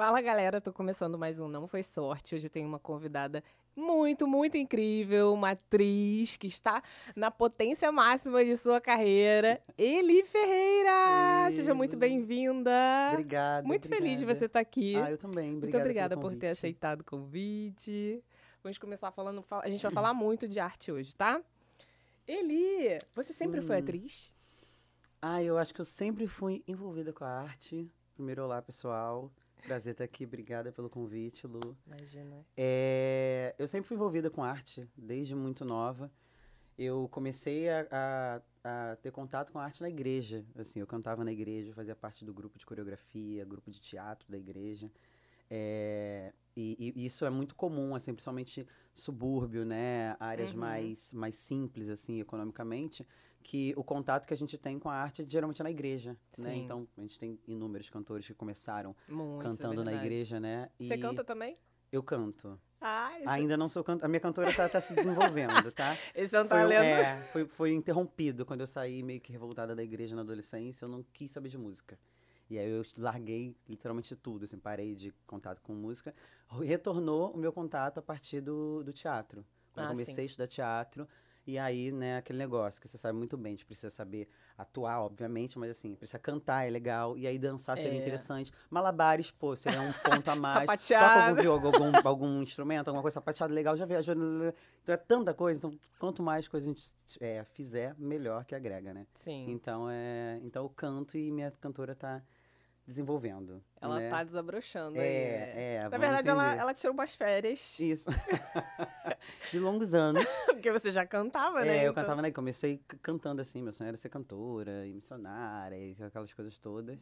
Fala galera, tô começando mais um Não Foi Sorte. Hoje eu tenho uma convidada muito, muito incrível, uma atriz que está na potência máxima de sua carreira, Eli Ferreira. Seja muito bem-vinda. Obrigada. Muito obrigada. feliz de você estar aqui. Ah, eu também. Obrigada muito obrigada por ter aceitado o convite. Vamos começar falando. A gente vai falar muito de arte hoje, tá? Eli, você sempre foi Hum. atriz? Ah, eu acho que eu sempre fui envolvida com a arte. Primeiro, olá, pessoal. Prazer estar aqui. Obrigada pelo convite, Lu. Imagina. É, eu sempre fui envolvida com arte, desde muito nova. Eu comecei a, a- a ter contato com a arte na igreja. Assim, eu cantava na igreja, fazia parte do grupo de coreografia, grupo de teatro da igreja. É, e, e isso é muito comum, assim, principalmente subúrbio, né? Áreas Uhum. mais, mais simples, assim, economicamente, que o contato que a gente tem com a arte é geralmente na igreja, né? Sim. Então, a gente tem inúmeros cantores que começaram Muito. cantando é na igreja, né? Você E canta também? Eu canto. Ah, esse, Ainda não sou cantora. A minha cantora tá, tá se desenvolvendo, tá? esse é um Foi, um- talento. é, foi, foi interrompido quando eu saí meio que revoltada da igreja na adolescência. Eu não quis saber de música. E aí eu larguei literalmente tudo, assim, parei de contato com música. Retornou o meu contato a partir do, do teatro. Quando Ah, eu comecei sim. a estudar teatro. E aí, né, aquele negócio que você sabe muito bem, a gente precisa saber atuar, obviamente, mas assim, precisa cantar, é legal, e aí dançar seria É. interessante. Malabares, pô, seria um ponto a mais. Toca Sapateado. algum, viol- algum, algum instrumento, alguma coisa sapateada legal, já viajou. Então é tanta coisa, então quanto mais coisa a gente é, fizer, melhor que agrega, né? Sim. Então é. Então eu canto e minha cantora tá desenvolvendo. Ela né? tá desabrochando aí. É, né? é. Na verdade, ela, entender. ela tirou umas férias. Isso. De longos anos. Porque você já cantava, né? É, eu Então- cantava, né? Comecei cantando assim, meu sonho era ser cantora e missionária e aquelas coisas todas.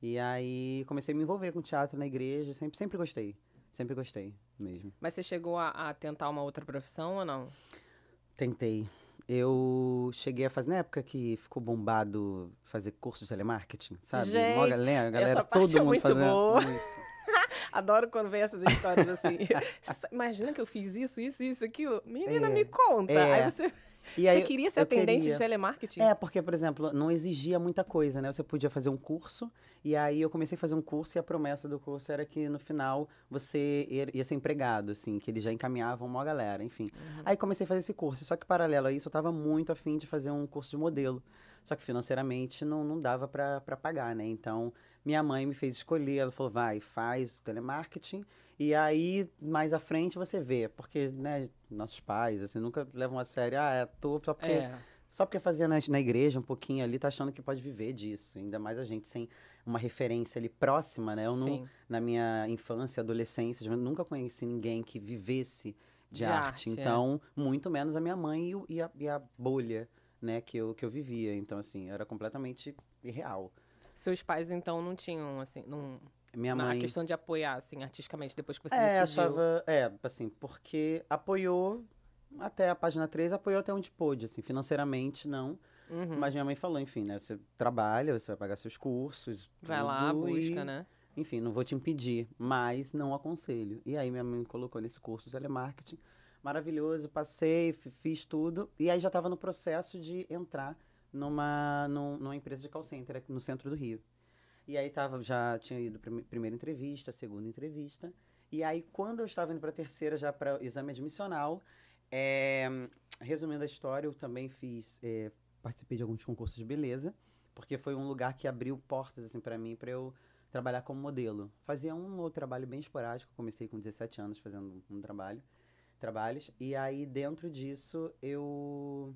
E aí comecei a me envolver com teatro na igreja, sempre, sempre gostei. Sempre gostei mesmo. Mas você chegou a, a tentar uma outra profissão ou não? Tentei. Eu cheguei a fazer, na época que ficou bombado fazer curso de telemarketing, sabe? Gente, Mó galera, a galera essa parte todo é mundo muito fazendo. boa. Adoro quando vem essas histórias assim. Imagina que eu fiz isso, isso, isso, aquilo. Menina, É, me conta. é. Aí você, E aí você queria ser atendente queria. de telemarketing? É, porque, por exemplo, não exigia muita coisa, né? Você podia fazer um curso, e aí eu comecei a fazer um curso, e a promessa do curso era que no final você ia ser empregado, assim, que eles já encaminhavam uma galera, enfim. Uhum. Aí comecei a fazer esse curso, só que paralelo a isso, eu tava muito afim de fazer um curso de modelo. Só que financeiramente não, não dava pra pagar, né? Então, minha mãe me fez escolher, ela falou, vai, faz telemarketing, e aí, mais à frente, você vê, porque, né, nossos pais, assim, nunca levam a sério, ah, é ator só porque... É. Só porque fazia na, na igreja um pouquinho ali, tá achando que pode viver disso. Ainda mais a gente sem uma referência ali próxima, né? Eu não, na minha infância, adolescência, nunca conheci ninguém que vivesse de, De arte. arte, é. Então, muito menos a minha mãe e, e a, e a bolha, né, que eu, que eu vivia. Então, assim, era completamente irreal. Seus pais, então, não tinham, assim, não, Minha mãe. questão de apoiar, assim, artisticamente, depois que você É, decidiu. achava. É, assim, porque apoiou até a página 3, apoiou até onde pôde, assim, financeiramente não. Uhum. Mas minha mãe falou, enfim, né? Você trabalha, você vai pagar seus cursos. Vai lá, busca, e, né? Enfim, não vou te impedir, mas não aconselho. E aí minha mãe me colocou nesse curso de telemarketing. Maravilhoso, passei, fi- fiz tudo. E aí já estava no processo de entrar numa, num- numa empresa de call center no centro do Rio. E aí tava, já tinha ido para primeira entrevista, segunda entrevista. E aí, quando eu estava indo para a terceira, já para exame admissional, é, resumindo a história, eu também fiz, é, participei de alguns concursos de beleza, porque foi um lugar que abriu portas assim para mim, para eu trabalhar como modelo. Fazia um outro trabalho bem esporádico, comecei com 17 anos fazendo um trabalho, trabalhos, e aí dentro disso eu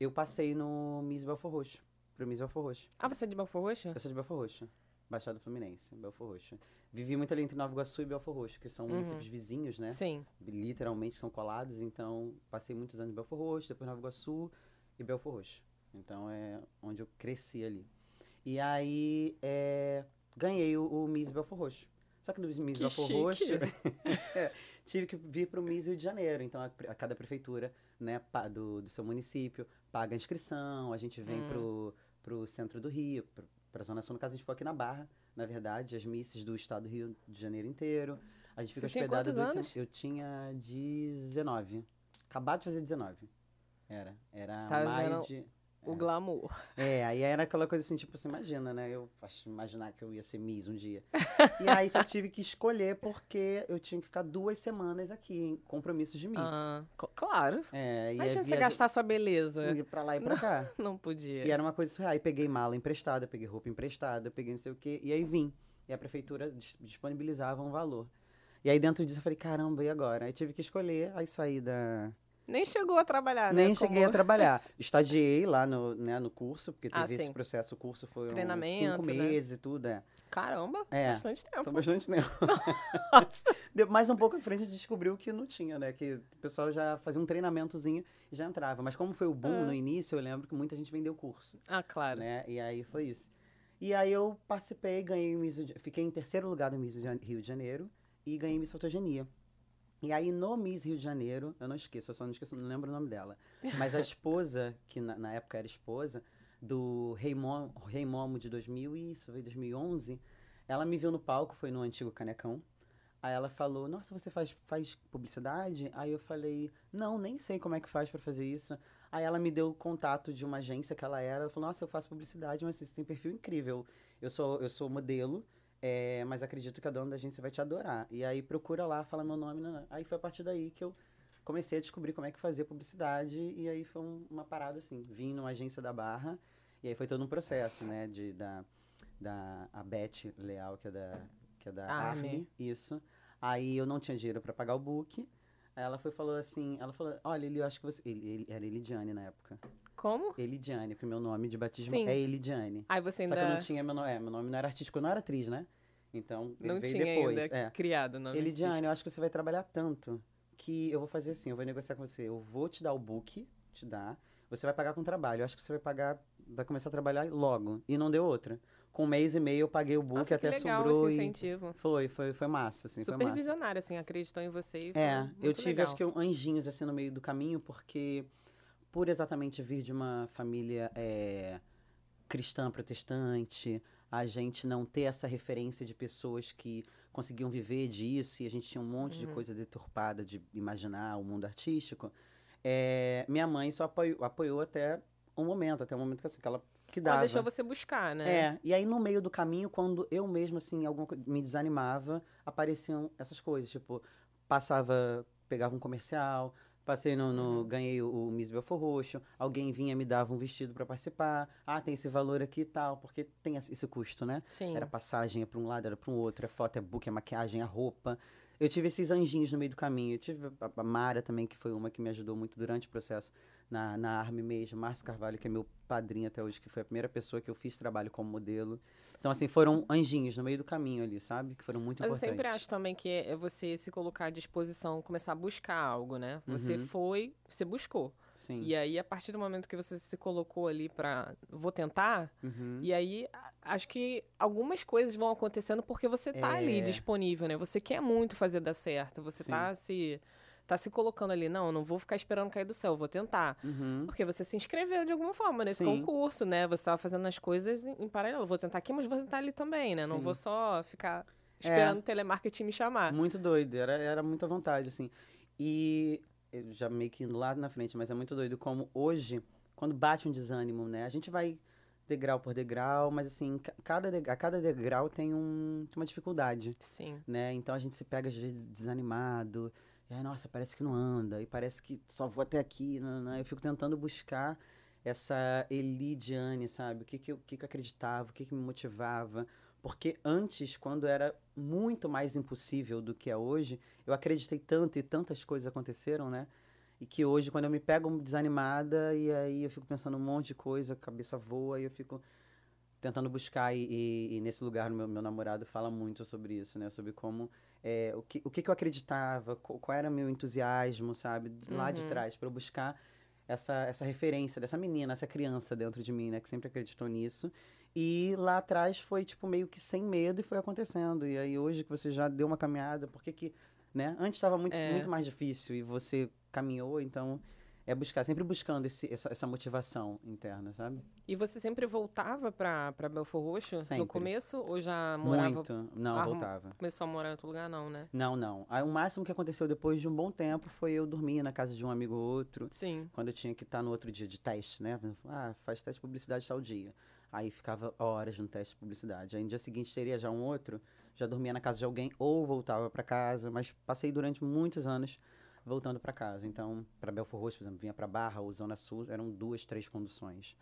eu passei no Miss Belfor Roxo, pro Miss Belfor Roxo. Ah, você é de Belfor Roxo? Eu sou de Belfor Roxo, Baixada Fluminense, Belfor Roxo. Vivi muito ali entre Nova Iguaçu e Belfor Roxo, que são Uhum. municípios vizinhos, né? Sim. literalmente são colados, então passei muitos anos em Belfor Roxo, depois Nova Iguaçu e Belfor Roxo. Então é onde eu cresci ali. E aí é, ganhei o, o Miss Belfor Roxo. Só que no Miss Que Belfor. Roxo é, tive que vir para o Miss Rio de Janeiro. Então a, a cada prefeitura né, do, do seu município paga a inscrição, a gente vem Hum. pro, pro centro do Rio, para a Zona Sul, no caso a gente ficou aqui na Barra, na verdade, as misses do estado do Rio de Janeiro inteiro. A gente fica Você hospedado anos? Eu tinha 19. Acabado de fazer 19. Era. Era Você tava maio vivendo- de. O glamour. É, aí era aquela coisa assim, tipo, você imagina, né? Eu acho imaginar que eu ia ser Miss um dia. e aí só tive que escolher porque eu tinha que ficar duas semanas aqui em compromissos de Miss. Ah, claro. É, Imagina você gastar sua beleza. ir pra lá e pra cá. Não podia. E era uma coisa surreal. Aí peguei mala emprestada, peguei roupa emprestada, peguei não sei o quê. E aí vim. E a prefeitura dis- disponibilizava um valor. E aí dentro disso eu falei, caramba, e agora? Aí tive que escolher, aí saí da... Nem chegou a trabalhar, né? Nem cheguei Como- a trabalhar. Estagiei lá no, né, no curso, porque Ah, teve esse sim. processo. O curso foi uns Treinamento, cinco né? meses e tudo, é. Caramba, É. bastante tempo. Foi bastante tempo. Mais um pouco à frente a gente descobriu que não tinha, né? Que o pessoal já fazia um treinamentozinho e já entrava. Mas como foi o boom Ah. no início, eu lembro que muita gente vendeu o curso, Ah, claro. né? E aí foi isso. E aí eu participei, ganhei Miss, Rio de- fiquei em terceiro lugar no Miss Rio de Janeiro e ganhei Miss Fotogenia. E aí no Miss Rio de Janeiro, eu não esqueço, eu só não esqueço, não lembro o nome dela. Mas a esposa, que na, na época era esposa, do Rei Momo, Rei Momo de 2000 e, isso foi 2011, ela me viu no palco, foi no antigo Canecão. Aí ela falou, nossa, você faz, faz publicidade? Aí eu falei, não, nem sei como é que faz pra fazer isso. Aí ela me deu o contato de uma agência que ela era. Ela falou, nossa, eu faço publicidade, mas você tem perfil incrível. Eu sou, eu sou modelo, é, mas acredito que a dona da agência vai te adorar. E aí procura lá, fala meu nome. Não, não. Aí foi a partir daí que eu comecei a descobrir como é que fazia publicidade. E aí foi um- uma parada assim. Vim numa agência da Barra. E aí foi todo um processo, né? De, da, da a Beth Leal, que é da, que é da Army. Army. Isso. Aí eu não tinha dinheiro para pagar o book. Aí ela foi falou assim, ela falou, olha, ele, eu acho que você... Ele, ele- era Elidiane na época. Como? Elidiane, porque meu nome de batismo Sim. é Elidiane. Aí você Só ainda que eu não tinha meu nome, é, meu nome não era artístico, eu não era atriz, né? Então, ele não veio tinha depois. ainda é. criado o nome Elidiane, eu acho que você vai trabalhar tanto que eu vou fazer assim, eu vou negociar com você, eu vou te dar o book, te dar, você vai pagar com trabalho. Eu acho que você vai pagar, vai começar a trabalhar logo. E não deu outra. Com um mês e meio eu paguei o book, Nossa, até que legal sobrou esse e incentivo. foi, foi, foi massa, assim, foi Super massa. visionário, assim, acreditou em você e foi É, eu tive legal. acho que anjinhos assim no meio do caminho, porque por exatamente vir de uma família é, cristã protestante, a gente não ter essa referência de pessoas que conseguiam viver disso e a gente tinha um monte de Uhum. coisa deturpada de imaginar o mundo artístico. é, minha mãe só apoiou, apoiou até um momento, até o momento que, assim, que ela que Ela dava. deixou você buscar, né? É, e aí no meio do caminho, quando eu mesmo, assim, alguma me desanimava, apareciam essas coisas, tipo, passava, pegava um comercial, passei no, no- ganhei o, o Miss Belfor Roxo, alguém vinha e me dava um vestido pra participar, ah, tem esse valor aqui e tal, porque tem esse custo, né? Sim. Era passagem, é pra um lado, era pra um outro, é foto, é book, é maquiagem, é roupa. Eu tive esses anjinhos no meio do caminho. Eu tive a, a Mara também, que foi uma que me ajudou muito durante o processo na, na Arme mesmo. Márcio Carvalho, que é meu padrinho até hoje, que foi a primeira pessoa que eu fiz trabalho como modelo. Então, assim, foram anjinhos no meio do caminho ali, sabe? Que foram muito Mas eu importantes. sempre acho também que é você se colocar à disposição, começar a buscar algo, né? Você Uhum. foi, você buscou. Sim. E aí, a partir do momento que você se colocou ali pra. Vou tentar. Uhum. E aí, acho que algumas coisas vão acontecendo porque você tá ali É. disponível, né? Você quer muito fazer dar certo. Você Sim. tá se. Tá se colocando ali, não, não vou ficar esperando cair do céu, vou tentar. Uhum. Porque você se inscreveu de alguma forma nesse Sim. concurso, né? Você estava fazendo as coisas em, em paralelo. Vou tentar aqui, mas vou tentar ali também, né? Não Sim. É. vou só ficar esperando o telemarketing me chamar. Muito doido, era, era muita vontade, assim. E já meio que indo lá na frente, mas é muito doido como hoje, quando bate um desânimo, né? A gente vai degrau por degrau, mas assim, ca- cada, deg- a cada degrau tem, um, uma dificuldade, Sim. né? Então a gente se pega às vezes desanimado, e aí, nossa, parece que não anda, e parece que só vou até aqui, não, não. eu fico tentando buscar essa Elidiane, sabe? O que que eu, que que eu acreditava, o que que me motivava. Porque antes, quando era muito mais impossível do que é hoje, eu acreditei tanto e tantas coisas aconteceram, né? E que hoje, quando eu me pego desanimada, e aí eu fico pensando um monte de coisa, a cabeça voa, e eu fico tentando buscar. E, e- e nesse lugar, meu, meu namorado fala muito sobre isso, né? Sobre como. É, o, que, o que que eu acreditava, qual, era meu entusiasmo, sabe? Lá de Uhum. trás, para eu buscar essa, essa referência dessa menina, essa criança dentro de mim, né? Que sempre acreditou nisso. E lá atrás foi, tipo, meio que sem medo e foi acontecendo. E aí hoje que você já deu uma caminhada, por que que, né? Antes estava muito, É. muito mais difícil e você caminhou, então é buscar, sempre buscando esse, essa, essa motivação interna, sabe? E você sempre voltava pra, pra Belfor Roxo Sempre. no começo? Ou já morava... Muito. Não, Ah, voltava. Começou a morar em outro lugar, não, né? Não, não. Aí, o máximo que aconteceu depois de um bom tempo foi eu dormir na casa de um amigo ou outro, Sim. quando eu tinha que estar no outro dia de teste, né? Ah, faz teste de publicidade tal dia. Aí ficava horas no teste de publicidade. Aí no dia seguinte teria já um outro, já dormia na casa de alguém ou voltava para casa, mas passei durante muitos anos voltando para casa. Então, para Belfor Roxo, por exemplo, vinha para Barra ou Zona Sul, eram duas, três conduções,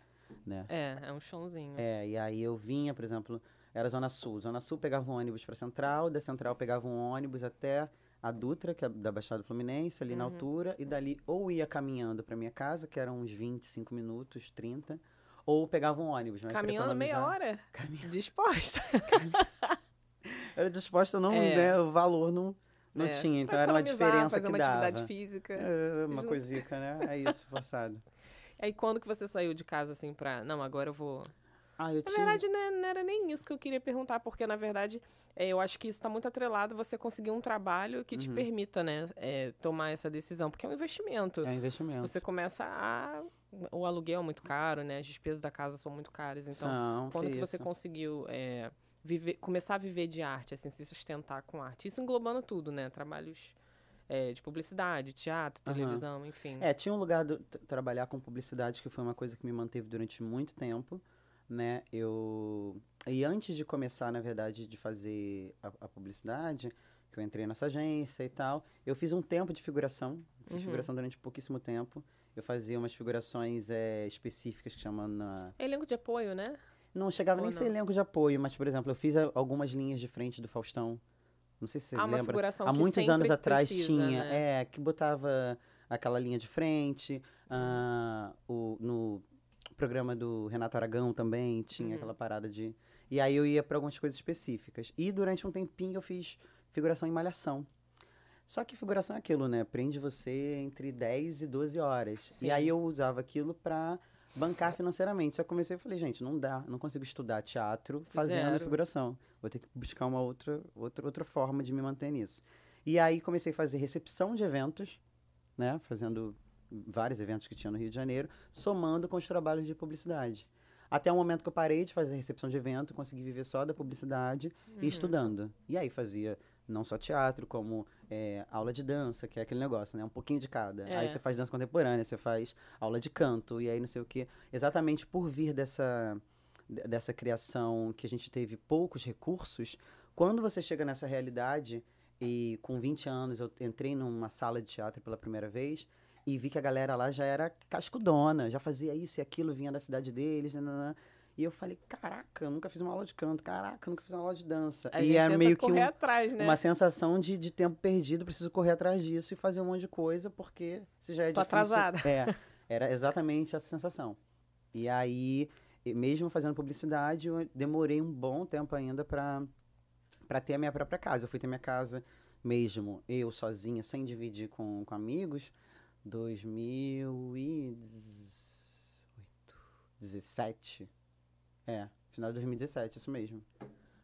né? É, é um chãozinho. É, e aí eu vinha, por exemplo, era Zona Sul. Zona Sul pegava um ônibus para Central, da Central pegava um ônibus até a Dutra, que é da Baixada Fluminense, ali na Uhum. altura, e dali ou ia caminhando para minha casa, que eram uns 25 minutos, 30, ou pegava um ônibus. Caminhando meia hora? Disposta. Era disposta, não, É. né, o valor não, não É, tinha, então era uma diferença fazer que uma dava. atividade física. É, uma coisica, né? É isso, forçado. Aí quando que você saiu de casa, assim, pra... Não, agora eu vou... Ah, eu Na tinha... verdade, né, não era nem isso que eu queria perguntar, porque, na verdade, é, eu acho que isso está muito atrelado você conseguir um trabalho que te Uhum. permita, né, é, tomar essa decisão, porque é um investimento. É um investimento. Você começa a... O aluguel é muito caro, né, as despesas da casa são muito caras, então... São, Quando que, você isso. conseguiu é, viver, começar a viver de arte, assim, se sustentar com arte? Isso englobando tudo, né? Trabalhos é, de publicidade, teatro, televisão, enfim. É, tinha um lugar de tra- trabalhar com publicidade que foi uma coisa que me manteve durante muito tempo, né? Eu e antes de começar, na verdade, de fazer a, a publicidade, que eu entrei nessa agência e tal, eu fiz um tempo de figuração, fiz Uhum. figuração durante pouquíssimo tempo. Eu fazia umas figurações é, específicas que chamam na Elenco de apoio, né? Não chegava Ou nem a ser não? elenco de apoio, mas por exemplo, eu fiz algumas linhas de frente do Faustão. Não sei se você Há uma lembra. figuração Há muitos anos atrás precisa, tinha, né? é, que botava aquela linha de frente. ah, o, no programa do Renato Aragão também tinha Uhum. aquela parada de. E aí eu ia para algumas coisas específicas. E durante um tempinho eu fiz figuração em malhação. Só que figuração é aquilo, né? Prende você entre 10 e 12 horas. Sim. E aí eu usava aquilo pra bancar financeiramente. Só comecei e falei, gente, não dá, não consigo estudar teatro fazendo Zero. figuração. Vou ter que buscar uma outra, outra, outra forma de me manter nisso. E aí comecei a fazer recepção de eventos, né? Fazendo vários eventos que tinha no Rio de Janeiro, somando com os trabalhos de publicidade. Até o momento que eu parei de fazer recepção de evento, consegui viver só da publicidade Uhum. e estudando. E aí fazia não só teatro, como é, aula de dança, que é aquele negócio, né? Um pouquinho de cada. É. Aí você faz dança contemporânea, você faz aula de canto, e aí não sei o quê. Exatamente por vir dessa, de- dessa criação que a gente teve poucos recursos, quando você chega nessa realidade, e com 20 anos eu entrei numa sala de teatro pela primeira vez, e vi que a galera lá já era cascudona, já fazia isso e aquilo, vinha da cidade deles, nananã. E eu falei, caraca, eu nunca fiz uma aula de canto, caraca, eu nunca fiz uma aula de dança. A e tenta meio que correr um- atrás, né? uma sensação de, de tempo perdido, preciso correr atrás disso e fazer um monte de coisa, porque se já é Tô difícil... atrasada. É, era exatamente essa sensação. E aí, mesmo fazendo publicidade, eu demorei um bom tempo ainda pra para ter a minha própria casa. Eu fui ter minha casa mesmo, eu sozinha, sem dividir com, com amigos, 2018, 17. É, final de 2017, isso mesmo.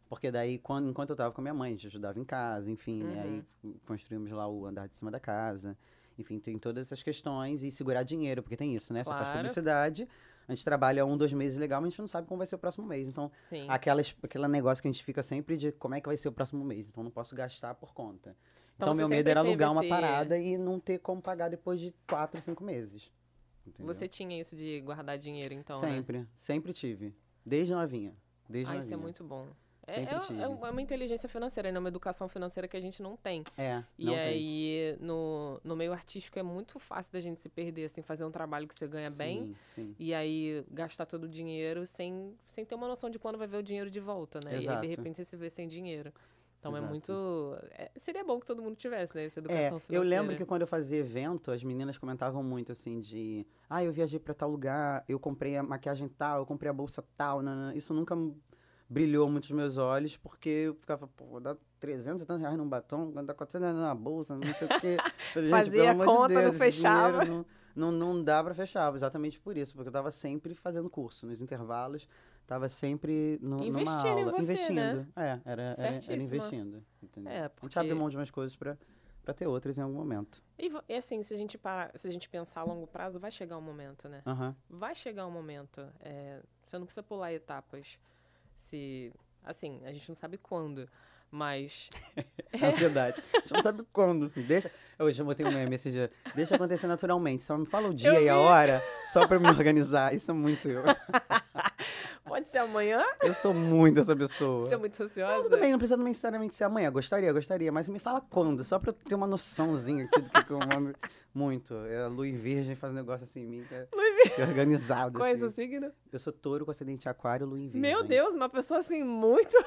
Porque daí, quando, enquanto eu tava com a minha mãe, a gente ajudava em casa, enfim, né? Aí construímos lá o andar de cima da casa. Enfim, tem todas essas questões e segurar dinheiro, porque tem isso, né? Você faz Claro. publicidade, a gente trabalha um, dois meses legal, mas a gente não sabe como vai ser o próximo mês. Então, Sim. aquela, es- aquele negócio que a gente fica sempre de como é que vai ser o próximo mês. Então, não posso gastar por conta. Então, Então, meu medo era alugar uma esse- parada e não ter como pagar depois de quatro, cinco meses. Entendeu? Você tinha isso de guardar dinheiro, então, né? sempre, sempre tive. Desde novinha. Desde Ah, novinha. isso é muito bom. É, Sempre é- tive. é uma inteligência financeira, né? uma educação financeira que a gente não tem. É, E não tem. aí, no, no meio artístico, é muito fácil da gente se perder, assim, fazer um trabalho que você ganha bem Sim, sim. e aí gastar todo o dinheiro sem, sem ter uma noção de quando vai ver o dinheiro de volta, né? E aí, Exato. de repente, você se vê sem dinheiro. Então é Exato. muito. é- seria bom que todo mundo tivesse, né? Essa É, educação eu financeira. lembro que quando eu fazia evento, as meninas comentavam muito assim de, ah, eu viajei pra tal lugar, eu comprei a maquiagem tal, eu comprei a bolsa tal, nanã. isso nunca brilhou muito os meus olhos, porque eu ficava, pô, dá 300 e tantos reais num batom, dá 400 reais numa bolsa, não sei o quê. "Gente, Fazia de conta, não Deus, esse fechava." Não, não, não dá pra fechar, exatamente por isso, porque eu tava sempre fazendo curso, nos intervalos, tava sempre no, numa Investindo em aula. você, investindo. né? É, era, era, era investindo. Entendeu? É, A gente abre porque- mão de umas coisas pra, para ter outras em algum momento. E, e assim, se a gente parar, se a gente pensar a longo prazo, vai chegar um momento, né? Aham. Vai chegar um momento. é, você não precisa pular etapas. Se. Assim, a gente não sabe quando. Mas. Ansiedade. A gente não sabe quando. Assim. Deixa... Hoje eu botei um meme esse dia. Deixa acontecer naturalmente. Só me fala o dia e a vi. hora, só pra me organizar. Isso é muito eu. Pode ser amanhã? Eu sou muito essa pessoa. Você é muito ansiosa? Não, tudo bem, não precisa necessariamente ser amanhã. Gostaria, gostaria. Mas me fala quando, só pra eu ter uma noçãozinha aqui do que, que eu mando. Muito. É a em Virgem faz um negócio assim em mim, que é, que é organizado. Qual é seu assim. signo? Eu sou touro com acidente aquário, em Virgem. Meu Deus, uma pessoa assim, muito.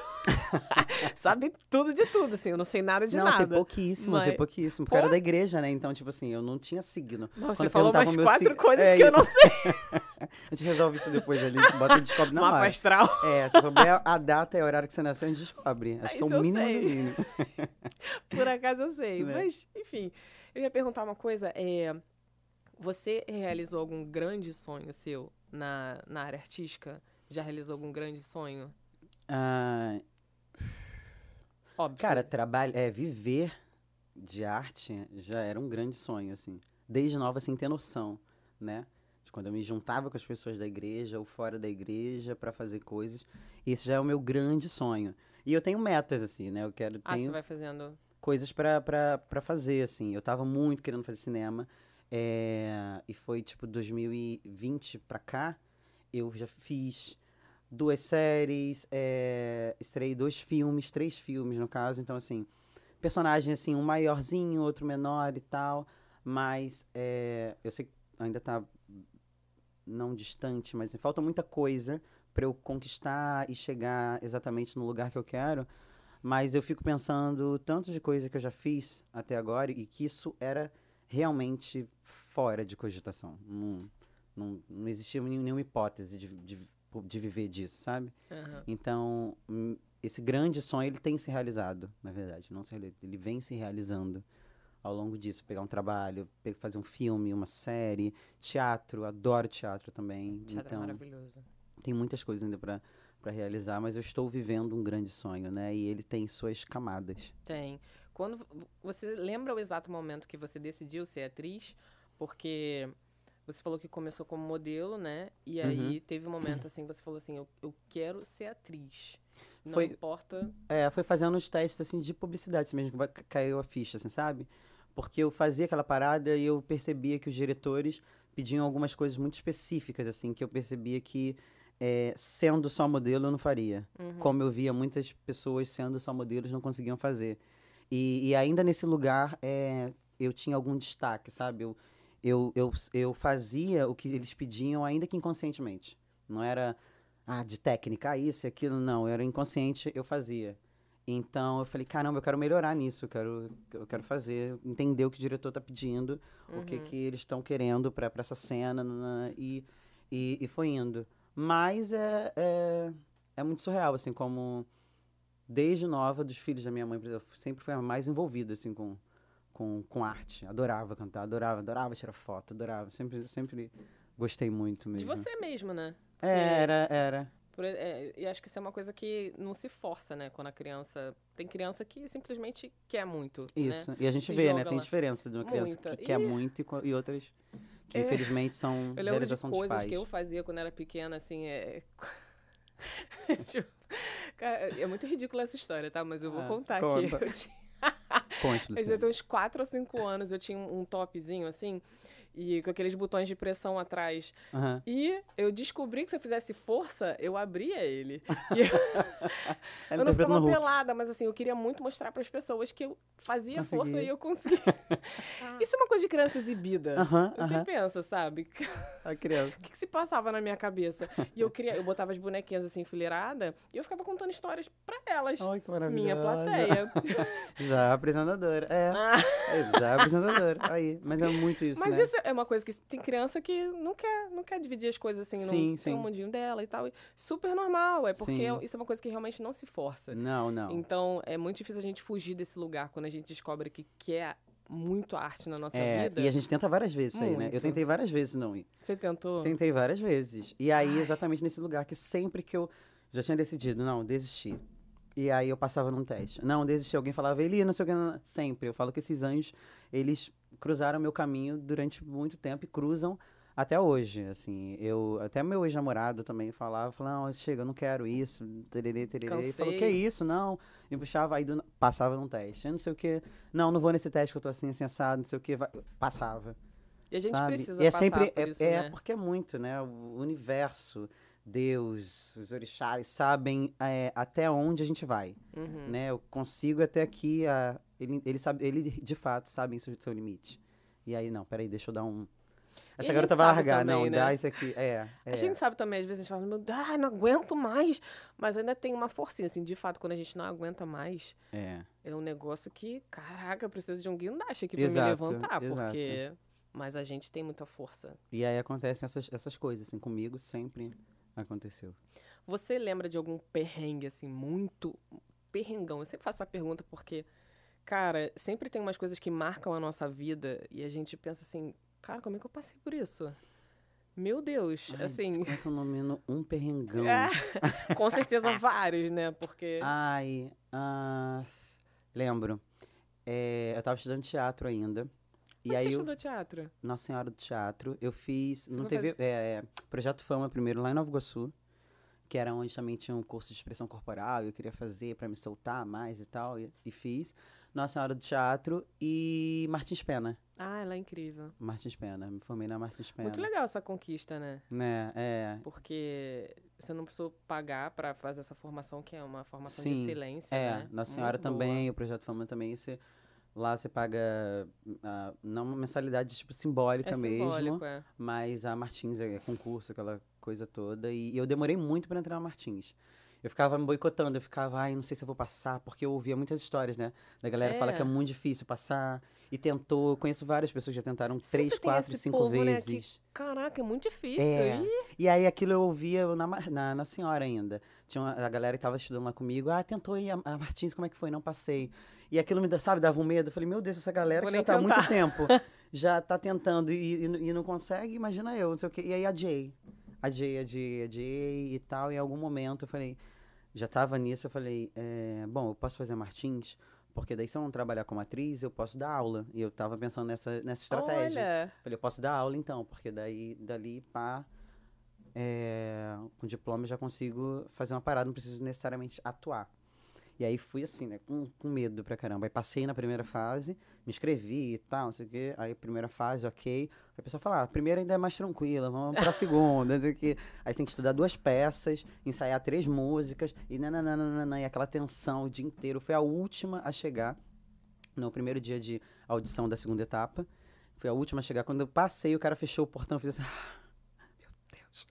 Sabe tudo de tudo, assim. Eu não sei nada de não, nada. sei pouquíssimo, sei Mas- pouquíssimo. Porque eu era Pô. da igreja, né? Então, tipo assim, eu não tinha signo. Nossa, Quando você falou umas quatro signo- coisas É, que eu não sei. A gente resolve isso depois ali, a gente bota e descobre na Mapa hora. astral. É, se souber a- data e o horário que você nasceu, a gente descobre. Acho que é o mínimo sei. do mínimo. Por acaso eu sei. Né? Mas, enfim. Eu ia perguntar uma coisa. É, você realizou algum grande sonho seu na, na área artística? Já realizou algum grande sonho? Ah, Óbvio. cara, trabalho, é, viver de arte já era um grande sonho, assim. Desde nova, sem ter noção, né? De quando eu me juntava com as pessoas da igreja ou fora da igreja pra fazer coisas. Esse já é o meu grande sonho. E eu tenho metas, assim, né? Eu quero, ah, você vai fazendo. coisas pra fazer, assim. Eu tava muito querendo fazer cinema. é, e foi, tipo, 2020 pra cá, eu já fiz duas séries, é, estrei dois filmes, três filmes, no caso. Então, assim, personagem, assim, um maiorzinho, outro menor e tal. Mas é, eu sei que ainda tá não distante, mas falta muita coisa pra eu conquistar e chegar exatamente no lugar que eu quero. Mas eu fico pensando tanto de coisa que eu já fiz até agora e que isso era realmente fora de cogitação. Não, não, não existia nenhum- nenhuma hipótese de, de, de viver disso, sabe? Aham. Então, hum, esse grande sonho, ele tem se realizado, na verdade. Não se reali- ele vem se realizando ao longo disso. Pegar um trabalho, fazer um filme, uma série, teatro. Adoro teatro também. Teatro é então, maravilhoso. tem muitas coisas ainda para para realizar, mas eu estou vivendo um grande sonho, né? E ele tem suas camadas. Tem. Quando você lembra o exato momento que você decidiu ser atriz? Porque você falou que começou como modelo, né? E aí Uhum. teve um momento assim, você falou assim, eu, eu quero ser atriz. Não Foi- importa. É, foi fazendo uns testes assim de publicidade mesmo, que ca- caiu a ficha, assim, sabe? Porque eu fazia aquela parada e eu percebia que os diretores pediam algumas coisas muito específicas, assim, que eu percebia que é, sendo só modelo eu não faria. Uhum. Como eu via muitas pessoas sendo só modelos não conseguiam fazer. E, e ainda nesse lugar é, eu tinha algum destaque, sabe? Eu, eu, eu, eu fazia o que eles pediam, ainda que inconscientemente. Não era ah, de técnica, ah, isso e aquilo, não. Eu era inconsciente, eu fazia. Então eu falei, caramba, eu quero melhorar nisso, eu quero, eu quero fazer, entender o que o diretor tá pedindo, o que, Uhum. que eles estão querendo pra essa cena, e, e, e foi indo. Mas é, é, é muito surreal, assim, como desde nova, dos filhos da minha mãe, exemplo, sempre foi a mais envolvida, assim, com, com, com arte. Adorava cantar, adorava, adorava tirar foto, adorava. Sempre, sempre gostei muito De mesmo. você mesmo, né? É, era, era. Por- é, e acho que isso é uma coisa que não se força, né? Quando a criança. Tem criança que simplesmente quer muito. Isso. Né? E a gente Se vê, né? Tem lá. diferença de uma criança Muita. que quer Ih. muito e, e outras que, É. infelizmente, são Eu lembro de realização dos coisas pais. que eu fazia quando era pequena, assim, é. Tipo, cara, é muito ridícula essa história, tá? Mas eu vou Ah, contar conta. aqui. Eu tinha, Conte, eu devia Luciana. ter uns 4 ou 5 anos, eu tinha um topzinho assim, e com aqueles botões de pressão atrás. Aham. E eu descobri que se eu fizesse força, eu abria ele. E eu, não ficava pelada, mas assim, eu queria muito mostrar para as pessoas que eu fazia força Consegui. e eu conseguia. Isso é uma coisa de criança exibida. Aham, Você aham. pensa, sabe? A criança. O que, que se passava na minha cabeça? E eu queria, eu botava as bonequinhas assim enfileiradas e eu ficava contando histórias pra elas. Ai, que maravilhosa. minha plateia. Já apresentadora. É, Ah, é, já apresentadora. Aí, mas é muito isso, mas né? isso é uma coisa que tem criança que não quer, não quer dividir as coisas assim no, Sim, no sim. mundinho dela e tal. E super normal, é porque Sim. isso é uma coisa que realmente não se força. Não, não. Então, é muito difícil a gente fugir desse lugar quando a gente descobre que quer muito arte na nossa É, vida. e a gente tenta várias vezes isso aí, né? Eu tentei várias vezes não ir. Você tentou? Tentei várias vezes. E aí, exatamente nesse lugar que sempre que eu já tinha decidido, não, desistir. E aí eu passava num teste. Não, desisti. Alguém falava, Eli, não sei o que. Sempre. Eu falo que esses anjos, eles cruzaram meu caminho durante muito tempo e cruzam até hoje, assim. Eu, até meu ex-namorado também falava, falava, não, chega, eu não quero isso, tererê, tererê. E falou, que Cansei. isso, não. Me puxava, aí do- passava num teste. Eu não sei o que. Não, não vou nesse teste que eu tô assim, assim, assado, não sei o que. Passava. E a gente sabe? precisa e é passar sempre por é, isso, é né? porque é muito, né? O universo, Deus, os orixás sabem é, até onde a gente vai, Uhum. né? Eu consigo até aqui, a, ele, ele sabe, ele de fato sabe o seu, seu limite. E aí não, peraí, deixa eu dar um. Essa garota vai largar, também, não, né? dá isso aqui, é, é. A gente sabe também, às vezes a gente fala, meu ai, não aguento mais. Mas ainda tem uma forcinha, assim, de fato, quando a gente não aguenta mais, é. é um negócio que, caraca, eu preciso de um guindaste aqui pra Exato, me levantar, exato. porque. Mas a gente tem muita força. E aí acontecem essas, essas coisas, assim, comigo sempre aconteceu. Você lembra de algum perrengue, assim, muito perrengão? Eu sempre faço essa pergunta porque, cara, sempre tem umas coisas que marcam a nossa vida e a gente pensa assim, cara, como é que eu passei por isso? Meu Deus, Ai, assim, Como é que eu nomino um perrengão? é, com certeza vários, né? Porque. Ai, ah, lembro. É, eu tava estudando teatro ainda. E aí você eu, estudou teatro? Nossa Senhora do Teatro, eu fiz Você no foi TV, é, Projeto Fama primeiro lá em Nova Iguaçu, que era onde também tinha um curso de expressão corporal, eu queria fazer pra me soltar mais e tal, e, e fiz. Nossa Senhora do Teatro e Martins Pena. Ah, ela é incrível. Martins Pena, me formei na Martins Pena. Muito legal essa conquista, né? Né, é. Porque você não precisou pagar pra fazer essa formação, que é uma formação de Sim, excelência, É, né? Nossa Senhora Muito boa. também, o Projeto Fama também, você, lá você paga, ah, não uma mensalidade tipo simbólica É mesmo, é. mas a Martins é concurso, aquela coisa toda, e eu demorei muito para entrar na Martins. Eu ficava me boicotando, eu ficava, ai, não sei se eu vou passar, porque eu ouvia muitas histórias, né? Da galera É. fala que é muito difícil passar, e tentou, conheço várias pessoas que já tentaram Sempre três, quatro, cinco povo, né, que- vezes. Caraca, é muito difícil. É. E aí aquilo eu ouvia na, na, na senhora ainda. Tinha uma- a galera que tava estudando lá comigo. Ah, tentou ir a, a Martins, como é que foi? Não passei. E aquilo me, sabe, dava um medo. Eu falei, meu Deus, essa galera Vou que já tá há muito tempo, já tá tentando e, e, e não consegue, imagina eu, não sei o quê. E aí adiei. Adiei, adiei, adiei e tal. E em algum momento eu falei, já tava nisso, eu falei, é, bom, eu posso fazer Martins? Porque daí se eu não trabalhar como atriz, eu posso dar aula. E eu tava pensando nessa, nessa estratégia. Olha, Falei, eu posso dar aula então, porque daí, dali, pá, é, com diploma eu já consigo fazer uma parada, não preciso necessariamente atuar. E aí fui assim, né, com, com medo pra caramba. Aí passei na primeira fase, me inscrevi e tal, não sei o quê. Aí primeira fase, ok. Aí a pessoa fala, ah, a primeira ainda é mais tranquila, vamos pra segunda, não sei o quê. Aí tem que estudar duas peças, ensaiar três músicas, e nananana, e aquela tensão o dia inteiro. Foi a última a chegar, no primeiro dia de audição da segunda etapa. Foi a última a chegar. Quando eu passei, o cara fechou o portão, eu fiz assim, ah, meu Deus.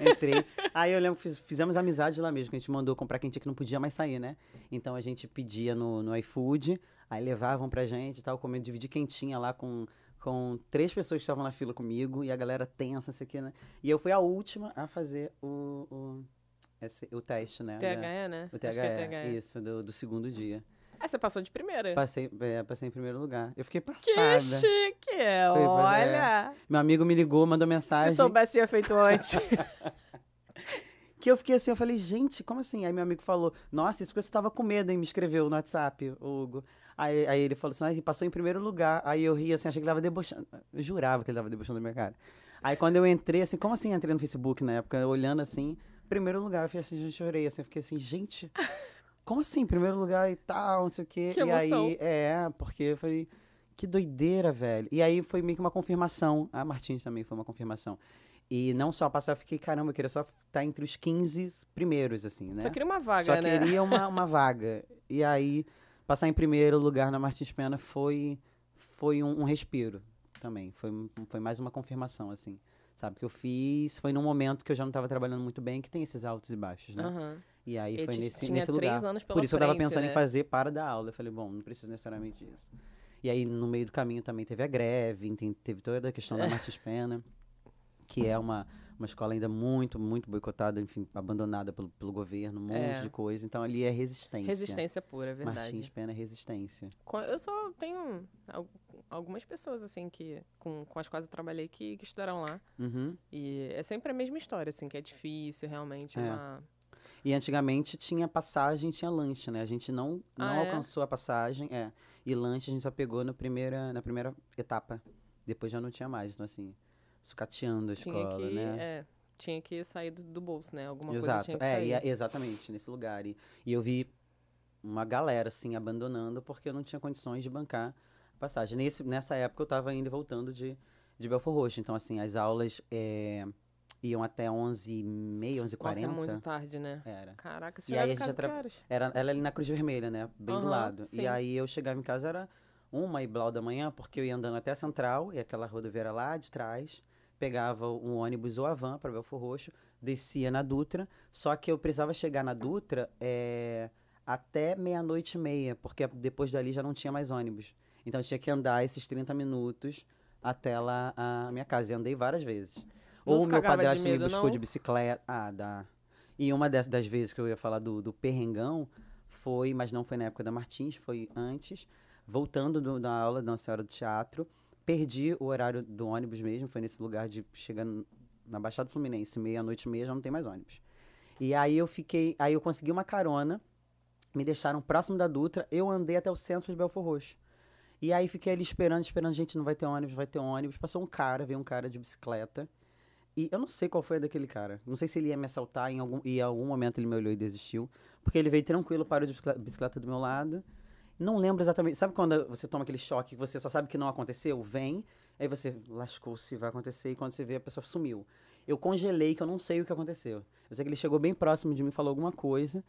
Entrei. Aí eu lembro que fiz- fizemos amizade lá mesmo, que a gente mandou comprar quentinha que não podia mais sair, né? Então a gente pedia no, no iFood, aí levavam pra gente e tal, comendo, dividir quentinha lá com, com três pessoas que estavam na fila comigo, e a galera tensa, isso aqui, né? E eu fui a última a fazer o, o, esse- o teste, né? da- THE, né? o Acho que THE, é THE. isso, do, do segundo dia. Ah, você passou de primeira. Passei, é, passei em primeiro lugar. Eu fiquei Que passada. chique! é, Foi, é. Olha! Meu amigo me ligou, mandou mensagem. Se soubesse, tinha feito antes. Que eu fiquei assim, eu falei, gente, como assim? Aí meu amigo falou, nossa, isso porque você tava com medo, hein? Me escreveu no WhatsApp, o Hugo. Aí, aí ele falou assim, ah, ele passou em primeiro lugar. Aí eu ri assim, achei que ele tava debochando. Eu jurava que ele tava debochando da minha cara. Aí quando eu entrei, assim, como assim entrei no Facebook na época? Olhando assim, primeiro lugar, eu fiquei assim, eu chorei, assim, eu fiquei assim, gente, como assim, primeiro lugar e tal, não sei o quê. Que e emoção. aí, é, porque eu falei, que doideira, velho. E aí foi meio que uma confirmação. A Martins também foi uma confirmação. E não só passar, eu fiquei, caramba, eu queria só estar entre os 15 primeiros, assim, né? Só queria uma vaga, Só né? queria uma, uma vaga. E aí, passar em primeiro lugar na Martins Pena foi, foi um, um respiro também. Foi, foi mais uma confirmação, assim. Sabe, que eu fiz, foi num momento que eu já não estava trabalhando muito bem, que tem esses altos e baixos, né? Aham. E aí Ele foi nesse, tinha nesse três lugar. anos pela Por isso eu tava frente, pensando né? em fazer para dar aula. Eu falei, bom, não precisa necessariamente disso. E aí, no meio do caminho também teve a greve, teve toda a questão da Martins Pena, que é uma, uma escola ainda muito, muito boicotada, enfim, abandonada pelo, pelo governo, um monte É. de coisa. Então ali é resistência. Resistência pura, é verdade. Martins Pena é resistência. Eu só tenho al- algumas pessoas, assim, que, com, com as quais eu trabalhei que, que estudaram lá. Uhum. E é sempre a mesma história, assim, que é difícil, realmente. É. Uma... E antigamente tinha passagem, tinha lanche, né? A gente não, não Ah, é? alcançou a passagem, é. E lanche a gente só pegou no primeira, na primeira etapa. Depois já não tinha mais, então assim, sucateando a Tinha escola, que, né? é, tinha que sair do, do bolso, né? Alguma coisa Exato, tinha que é, sair. é- exatamente, nesse lugar. E, e eu vi uma galera, assim, abandonando porque eu não tinha condições de bancar a passagem. Nesse, nessa época eu estava indo e voltando de, de Belfor Roxo. Então, assim, as aulas é, iam até 11h30, 11h40. Nossa, é muito tarde, né? Era. Caraca, você E chegava aí em a gente casa atra- que horas? Era ela ali na Cruz Vermelha, né? Bem do Aham, lado. sim. E aí eu chegava em casa, era uma e blau da manhã, porque eu ia andando até a Central, e aquela rodoviária lá de trás, pegava um ônibus ou a van para Belfor Roxo, descia na Dutra, só que eu precisava chegar na Dutra é, até meia-noite e meia, porque depois dali já não tinha mais ônibus. Então eu tinha que andar esses 30 minutos até lá a minha casa. E andei várias vezes. Não ou se o meu padrasto me medo, buscou não? de bicicleta. Ah, dá. E uma das, das vezes que eu ia falar do, do perrengão foi, mas não foi na época da Martins, foi antes, voltando do- da aula da Nossa Senhora do Teatro. Perdi o horário do ônibus mesmo, foi nesse lugar de chegar na Baixada Fluminense, meia-noite e meia, já não tem mais ônibus. E aí eu fiquei, aí eu consegui uma carona, me deixaram próximo da Dutra, eu andei até o centro de Belfor Roxo. E aí fiquei ali esperando, esperando, gente, não vai ter ônibus, vai ter ônibus. Passou um cara, veio um cara de bicicleta. E eu não sei qual foi a daquele cara. Não sei se ele ia me assaltar em algum, e em algum momento ele me olhou e desistiu. Porque ele veio tranquilo, parou de bicicleta, do meu lado. Não lembro exatamente. Sabe quando você toma aquele choque que você só sabe que não aconteceu? Vem, aí você lascou se vai acontecer e quando você vê a pessoa sumiu. Eu congelei que eu não sei o que aconteceu. Eu sei que ele chegou bem próximo de mim, falou alguma coisa.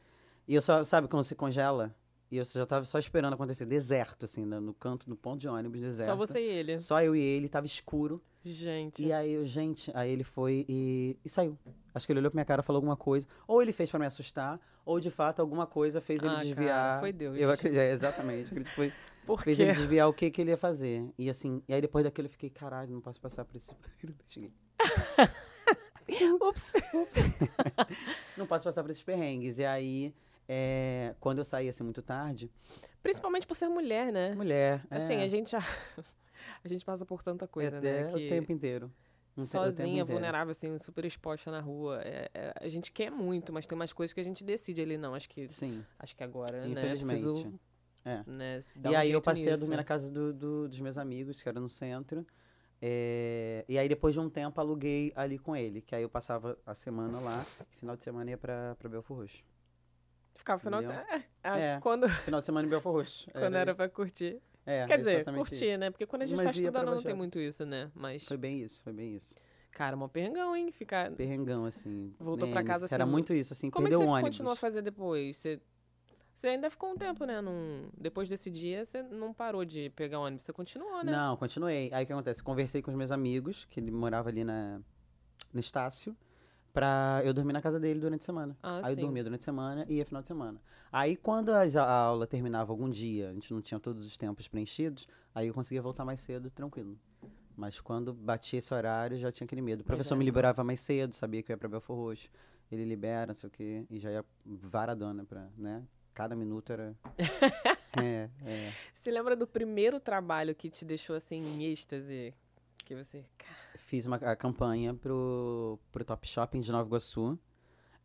E eu só, sabe quando você congela? E eu já tava só esperando acontecer. Deserto, assim, no no canto, no ponto de ônibus, deserto. Só você e ele. Só eu e ele, tava escuro. Gente. E aí, eu, gente, aí ele foi e, e saiu. Acho que ele olhou pra minha cara e falou alguma coisa. Ou ele fez pra me assustar, ou de fato alguma coisa fez ele Ah, cara, desviar. foi Deus. Eu acredito, é, exatamente. acredito foi, Por fez quê? ele desviar o que, que ele ia fazer. E assim, e aí depois daquilo eu fiquei, caralho, não posso passar por esse. Cheguei. Ups. Não posso passar por esses perrengues. E aí, é, quando eu saí assim muito tarde, Principalmente por ser mulher, né? mulher. Assim, é, a gente já... a gente passa por tanta coisa, é, né? é o tempo inteiro. Não sozinha, vulnerável, assim, super exposta na rua. É- é- a gente quer muito, mas tem umas coisas que a gente decide ali, não. Acho que, Sim, acho que agora, né? infelizmente. Preciso, É. né, E um aí eu passei a nisso. dormir na casa do- do- dos meus amigos, que era no centro. É, e aí depois de um tempo aluguei ali com ele, que aí eu passava a semana lá, final de semana ia pra, pra Belfor Roxo. Ficava final de semana. É, É. Quando, Final de semana em Belfor Roxo. quando era pra curtir. é, Quer dizer, curtir, isso. né? Porque quando a gente Mas tá ia pra estudando não tem muito isso, né? Mas, Foi bem isso, foi bem isso. cara, mó perrengão, hein? Ficar... Perrengão, assim. Voltou pra né, casa, Era assim, muito isso, assim, Como é que perdeu você o ônibus. continuou a fazer depois? Você, você ainda ficou um tempo, né? Num... Depois desse dia, você não parou de pegar ônibus. Você continuou, né? Não, continuei. Aí o que acontece? Conversei com os meus amigos, que ele morava ali na, no Estácio, pra eu dormir na casa dele durante a semana. Ah, Aí sim. eu dormia durante a semana e ia final de semana. Aí quando as- a aula terminava algum dia, a gente não tinha todos os tempos preenchidos, aí eu conseguia voltar mais cedo, tranquilo. Mas quando batia esse horário, já tinha aquele medo. O professor é, me liberava mais cedo, sabia que eu ia pra Belfor Roxo. Ele libera, não sei o quê, e já ia varadona pra, né? Cada minuto era... é, é. Você lembra do primeiro trabalho que te deixou assim em êxtase? Que você. Fiz uma a campanha pro, pro Top Shopping de Nova Iguaçu,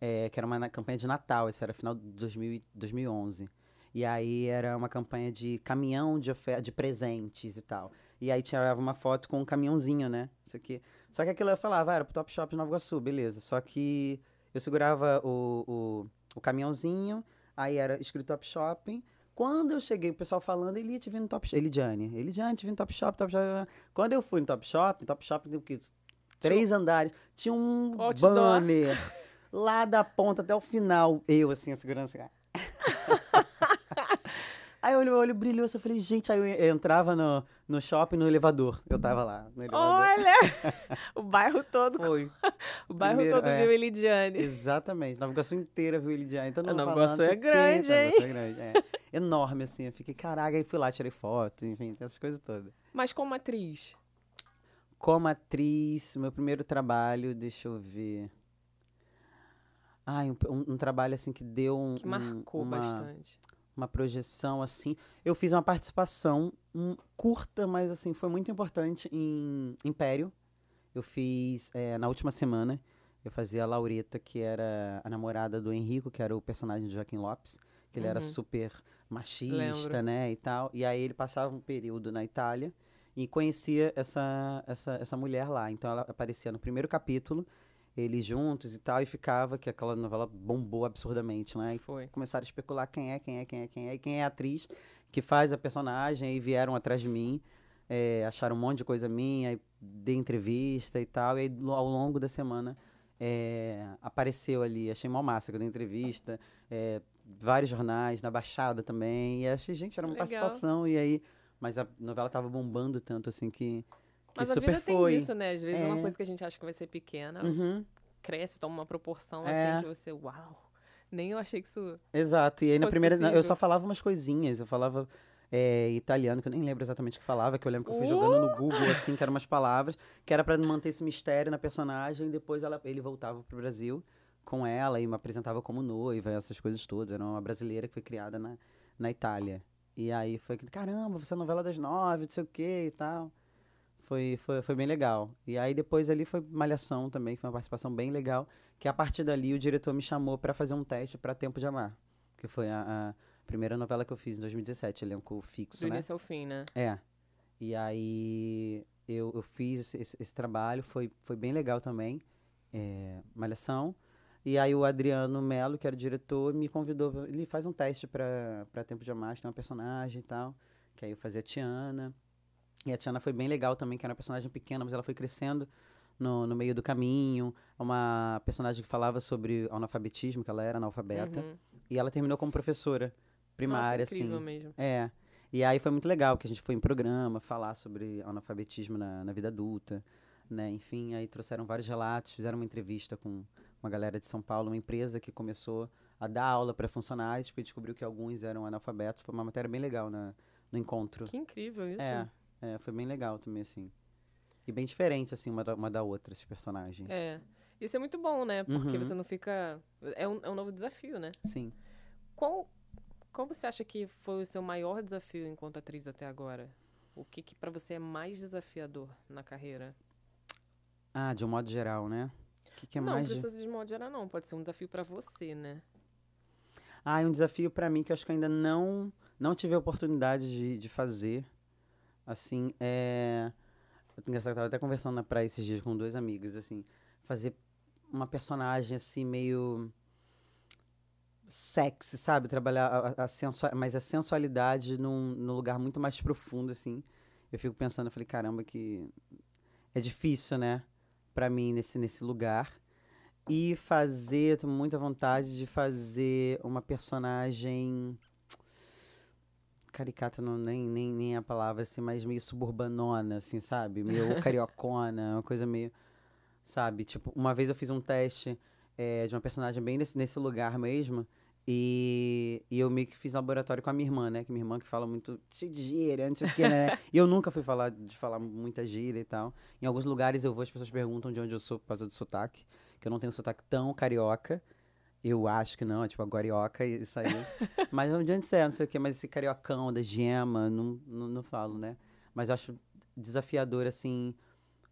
é, que era uma campanha de Natal, esse era final de 2000 e- 2011. E aí era uma campanha de caminhão de, de presentes e tal. E aí tirava uma foto com um caminhãozinho, né? Isso aqui. Só que aquilo eu falava, ah, era pro Top Shop de Nova Iguaçu, beleza. Só que eu segurava o, o, o caminhãozinho, aí era escrito Top Shopping. Quando eu cheguei, o pessoal falando, ele te vi no Top Shop. Elidiane, Elidiane, te vi no Top Shop, Top Shop. Quando eu fui no Top Shop, Top Shop o quê? Três andares. Tinha um Outdoor. banner lá da ponta até o final. Eu, assim, a segurança. Aí o olho, brilhou, assim, eu falei, gente, aí eu entrava no, no shopping, no elevador. Eu tava lá, no elevador. Olha! o bairro todo. Foi. O bairro primeiro, todo é. viu Elidiane. Exatamente. Nova Iguaçu inteira viu Nova falando, Iguaçu não é sei o quê. grande, Nova hein? Iguaçu é grande, é. Enorme, assim. Eu fiquei, caraca, aí fui lá, tirei foto, enfim, essas coisas todas. Mas como atriz. Como atriz, meu primeiro trabalho, deixa eu ver. Ai, um, um- um trabalho assim que deu um, Que um- marcou uma, bastante. uma projeção assim. Eu fiz uma participação um, curta, mas assim, foi muito importante em Império. Eu fiz eh, na última semana. Eu fazia a Laureta, que era a namorada do Henrico, que era o personagem de Joaquim Lopes, que ele era Uhum. super machista, Lembro. né, e tal. E aí ele passava um período na Itália e conhecia essa, essa, essa mulher lá. Então ela aparecia no primeiro capítulo, eles juntos e tal, e ficava, que aquela novela bombou absurdamente, né? E Foi. começaram a especular quem é, quem é, quem é, quem é, e quem é a atriz que faz a personagem, e vieram atrás de mim, é, acharam um monte de coisa minha, dei entrevista e tal, e aí, ao longo da semana é, apareceu ali, achei mal massa que eu dei entrevista, é, vários jornais, na Baixada também, e achei, gente, era uma Legal. participação, e aí, mas a novela tava bombando tanto, assim, que, que Mas a super vida tem foi. disso, né? Às vezes é. uma coisa que a gente acha que vai ser pequena, Uhum. cresce, toma uma proporção É. assim que você, uau. Nem eu achei que isso. Exato. E aí na primeira. não, Eu possível. só falava umas coisinhas. Eu falava é, italiano, que eu nem lembro exatamente o que falava, que eu lembro que eu fui Uh! jogando no Google, assim, que eram umas palavras, que era pra manter esse mistério na personagem, e depois ela, ele voltava pro Brasil com ela e me apresentava como noiva, essas coisas todas. Era uma brasileira que foi criada na, na Itália. E aí foi caramba, você é novela das nove, não sei o que e tal. Foi, foi, foi bem legal. E aí depois ali foi Malhação também, que foi uma participação bem legal. Que a partir dali o diretor me chamou pra fazer um teste pra Tempo de Amar. Que foi a, a primeira novela que eu fiz em 2017, elenco fixo, Do né? início ao fim, né? É. E aí eu, eu fiz esse, esse- esse trabalho, foi, foi bem legal também. É, Malhação. E aí o Adriano Melo, que era o diretor, me convidou. Ele faz um teste pra Tempo de Amar, tem uma personagem e tal. Que aí eu fazia a Tiana. E a Tiana foi bem legal também, que era uma personagem pequena, mas ela foi crescendo no, no meio do caminho. Uma personagem que falava sobre analfabetismo, que ela era analfabeta. Uhum. E ela terminou como professora primária, Nossa, incrível assim. mesmo. É. E aí foi muito legal, que a gente foi em programa falar sobre analfabetismo na, na vida adulta, né? Enfim, aí trouxeram vários relatos, fizeram uma entrevista com uma galera de São Paulo, uma empresa que começou a dar aula para funcionários, porque descobriu que alguns eram analfabetos. Foi uma matéria bem legal na, no encontro. Que incrível isso. É, é, foi bem legal também, assim. E bem diferente, assim, uma da, uma da outra, esses personagens. É. Isso é muito bom, né? Porque Uhum. você não fica. É um, é um novo desafio, né? Sim. Qual, qual você acha que foi o seu maior desafio enquanto atriz até agora? O que, que para você é mais desafiador na carreira? Ah, de um modo geral, né? O que, que é não mais... de- precisa de modo geral, não. Pode ser um desafio pra você, né? Ah, é um desafio pra mim que eu acho que eu ainda não não tive a oportunidade de, de fazer. Assim, é engraçado, eu tava até conversando na praia esses dias com dois amigos, assim, fazer uma personagem assim meio sexy, sabe? Trabalhar a, a sensua- mas a sensualidade num, num lugar muito mais profundo, assim. Eu fico pensando, eu falei, caramba, que é difícil, né? Pra mim, nesse, nesse lugar. E fazer, eu tenho muita vontade de fazer uma personagem. Caricata não, nem, nem, nem é a palavra, assim, mas meio suburbanona, assim, sabe? Meio cariocona, uma coisa meio. Sabe? Tipo, uma vez eu fiz um teste eh, de uma personagem bem nesse, nesse lugar mesmo. E, e eu meio que fiz laboratório com a minha irmã, né? Que minha irmã que fala muito cheio de gíria, não sei o quê, né? e eu nunca fui falar de falar muita gíria e tal. Em alguns lugares eu vou, as pessoas perguntam de onde eu sou por causa do sotaque. Que eu não tenho um sotaque tão carioca. Eu acho que não, é tipo a guarioca e isso aí. mas de onde você é, não sei o quê. Mas esse cariocão da gema, não, não, não falo, né? Mas eu acho desafiador, assim,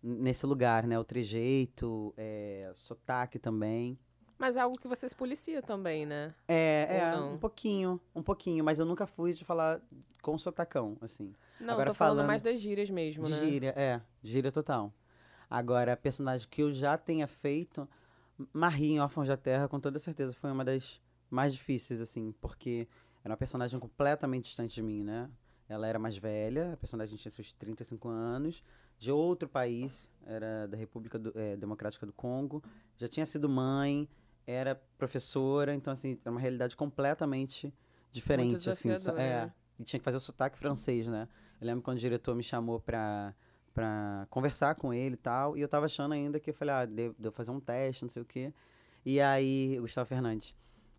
nesse lugar, né? O trejeito, é, sotaque também. Mas é algo que você se policia também, né? É, é, um pouquinho, um pouquinho, mas eu nunca fui de falar com sotacão, assim. Não, Agora tô falando, falando mais das gírias mesmo, né? gíria, é, gíria total. Agora, a personagem que eu já tenha feito, Marie em Órfãos da Terra, com toda certeza, foi uma das mais difíceis, assim, porque era uma personagem completamente distante de mim, né? Ela era mais velha, a personagem tinha seus 35 anos, de outro país, era da República do- eh, Democrática do Congo, já tinha sido mãe, era professora, então, assim, era uma realidade completamente diferente, assim. É, né? e tinha que fazer o sotaque francês, né? Eu lembro quando o diretor me chamou pra, pra conversar com ele e tal, e eu tava achando ainda que eu falei, ah, devo, devo fazer um teste, não sei o quê. E aí, Gustavo Fernandes.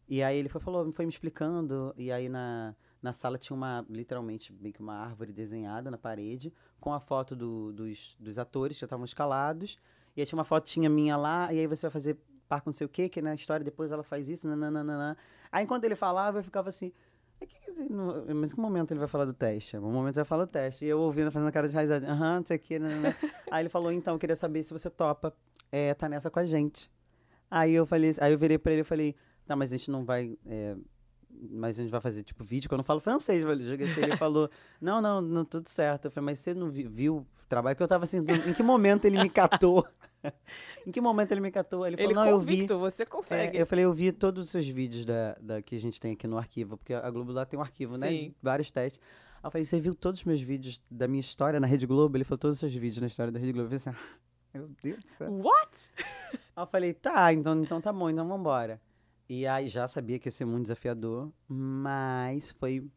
E aí ele foi, falou, foi me explicando, e aí na, na sala tinha uma, literalmente, meio que uma árvore desenhada na parede, com a foto do- dos, dos atores que já estavam escalados, e aí tinha uma fotinha minha lá, e aí você vai fazer par com não sei o quê, que na história depois ela faz isso, nananana. Aí enquanto ele falava, eu ficava assim, "Mas que que ele não- mas em que momento ele vai falar do teste? Algum momento ele vai falar do teste. E eu ouvindo, fazendo cara de raizada, aham, não sei o quê. Aí ele falou, então, eu queria saber se você topa é, tá nessa com a gente. Aí eu falei, aí eu virei pra ele e falei, tá, mas a gente não vai. é, mas a gente vai fazer, tipo, vídeo, que eu não falo francês, velho. Ele falou, não, não, não, tudo certo. Eu falei, mas você não vi- viu o trabalho? Que eu tava assim, em que momento ele me catou? em que momento ele me catou? Ele falou, Ele não, eu vi. convicto, você É, consegue. eu falei, eu vi todos os seus vídeos da, da, que a gente tem aqui no arquivo, porque a Globo lá tem um arquivo, né? Sim. De vários testes. Aí eu falei, você viu todos os meus vídeos da minha história na Rede Globo? Ele falou, todos os seus vídeos na história da Rede Globo. Eu falei assim, ah, meu Deus do céu. What? Aí eu falei, tá, então, então tá bom, então vambora. E aí já sabia que ia ser muito desafiador, mas foi,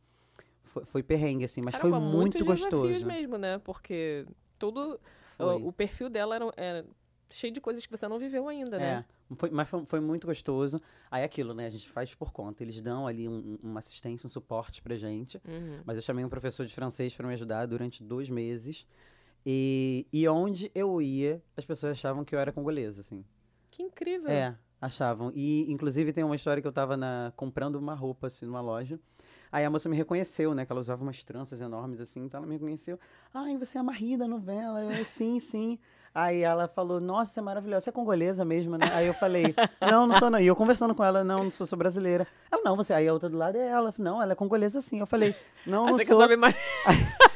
foi, foi perrengue, assim, mas Caramba, foi muito gostoso. mesmo, né? Porque todo Foi. o, o perfil dela era, era cheio de coisas que você não viveu ainda, né? É, foi, mas foi, foi muito gostoso. Aí aquilo, né? A gente faz por conta. Eles dão ali um- uma assistência, um suporte pra gente. Uhum. Mas eu chamei um professor de francês para me ajudar durante dois meses. E, e onde eu ia, as pessoas achavam que eu era congolesa, assim. Que incrível. É, achavam. E, inclusive, tem uma história que eu tava na, comprando uma roupa, assim, numa loja. Aí a moça me reconheceu, né? Que ela usava umas tranças enormes, assim. Então ela me reconheceu. Ai, você é a Marie da novela. Eu, sim, sim. Aí ela falou, nossa, você é maravilhosa. Você é congolesa mesmo, né? Aí eu falei, não, não sou não. E eu conversando com ela, não, não sou, sou brasileira. Ela, não, você... Aí a outra do lado é ela. Não, ela é congolesa sim. Eu falei, não, Ah, não você sou. quer saber mais?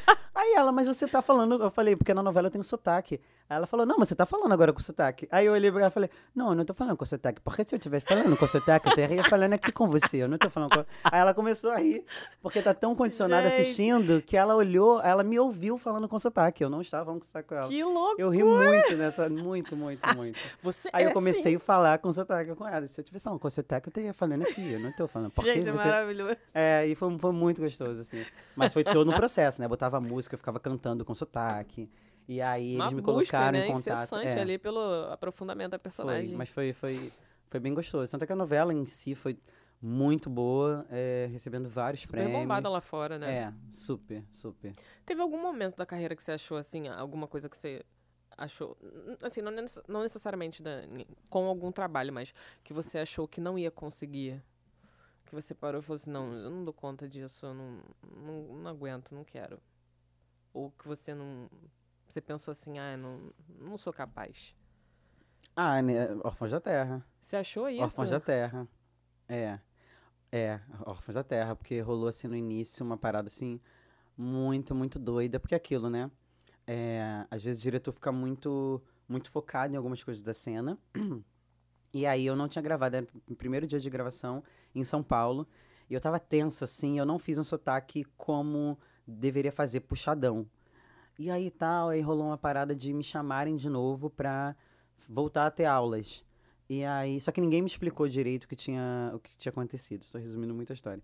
Ela, mas você tá falando. Eu falei, porque na novela eu tenho sotaque. Aí ela falou, não, mas você tá falando agora com sotaque. Aí eu olhei pra ela e falei, não, eu não tô falando com sotaque. Porque se eu estivesse falando com sotaque, eu estaria falando aqui com você. Eu não tô falando com. Aí ela começou a rir, porque tá tão condicionada Gente. assistindo que ela olhou, ela me ouviu falando com sotaque. Eu não estava falando com sotaque com ela. Que louco. Eu ri muito nessa, muito, muito, muito. Você Aí é eu comecei sim. a falar com sotaque com ela. Se eu estivesse falando com sotaque, eu estaria falando aqui. Eu não tô falando. Porque Gente, é você... maravilhoso. É, e foi, foi muito gostoso, assim. Mas foi todo um processo, né? Botava música, eu ficava cantando com sotaque. E aí Uma eles me busca, colocaram né? em contato. incessante é, ali pelo aprofundamento da foi, personagem. mas foi, foi, foi bem gostoso. Tanto é que a novela em si foi muito boa, é, recebendo vários Super prêmios. bombada lá fora, né? É, super, super. Teve algum momento da carreira que você achou, assim, alguma coisa que você achou, assim, não, não necessariamente da- com algum trabalho, mas que você achou que não ia conseguir? Que você parou e falou assim, não, eu não dou conta disso, eu não, não, não aguento, não quero. Ou que você não... Você pensou assim, ah, não, não sou capaz. Ah, né? Órfãos da Terra. Você achou isso? Órfãos da Terra. É. É, Órfãos da Terra, porque rolou assim no início uma parada assim muito, muito doida, porque é aquilo, né? É, às vezes o diretor fica muito, muito focado em algumas coisas da cena. E aí eu não tinha gravado, era o primeiro dia de gravação em São Paulo. E eu tava tensa, assim, eu não fiz um sotaque como deveria fazer, puxadão. E aí tal, aí rolou uma parada de me chamarem de novo pra voltar a ter aulas. E aí, só que ninguém me explicou direito o que tinha, o que tinha acontecido. Estou resumindo muito a história.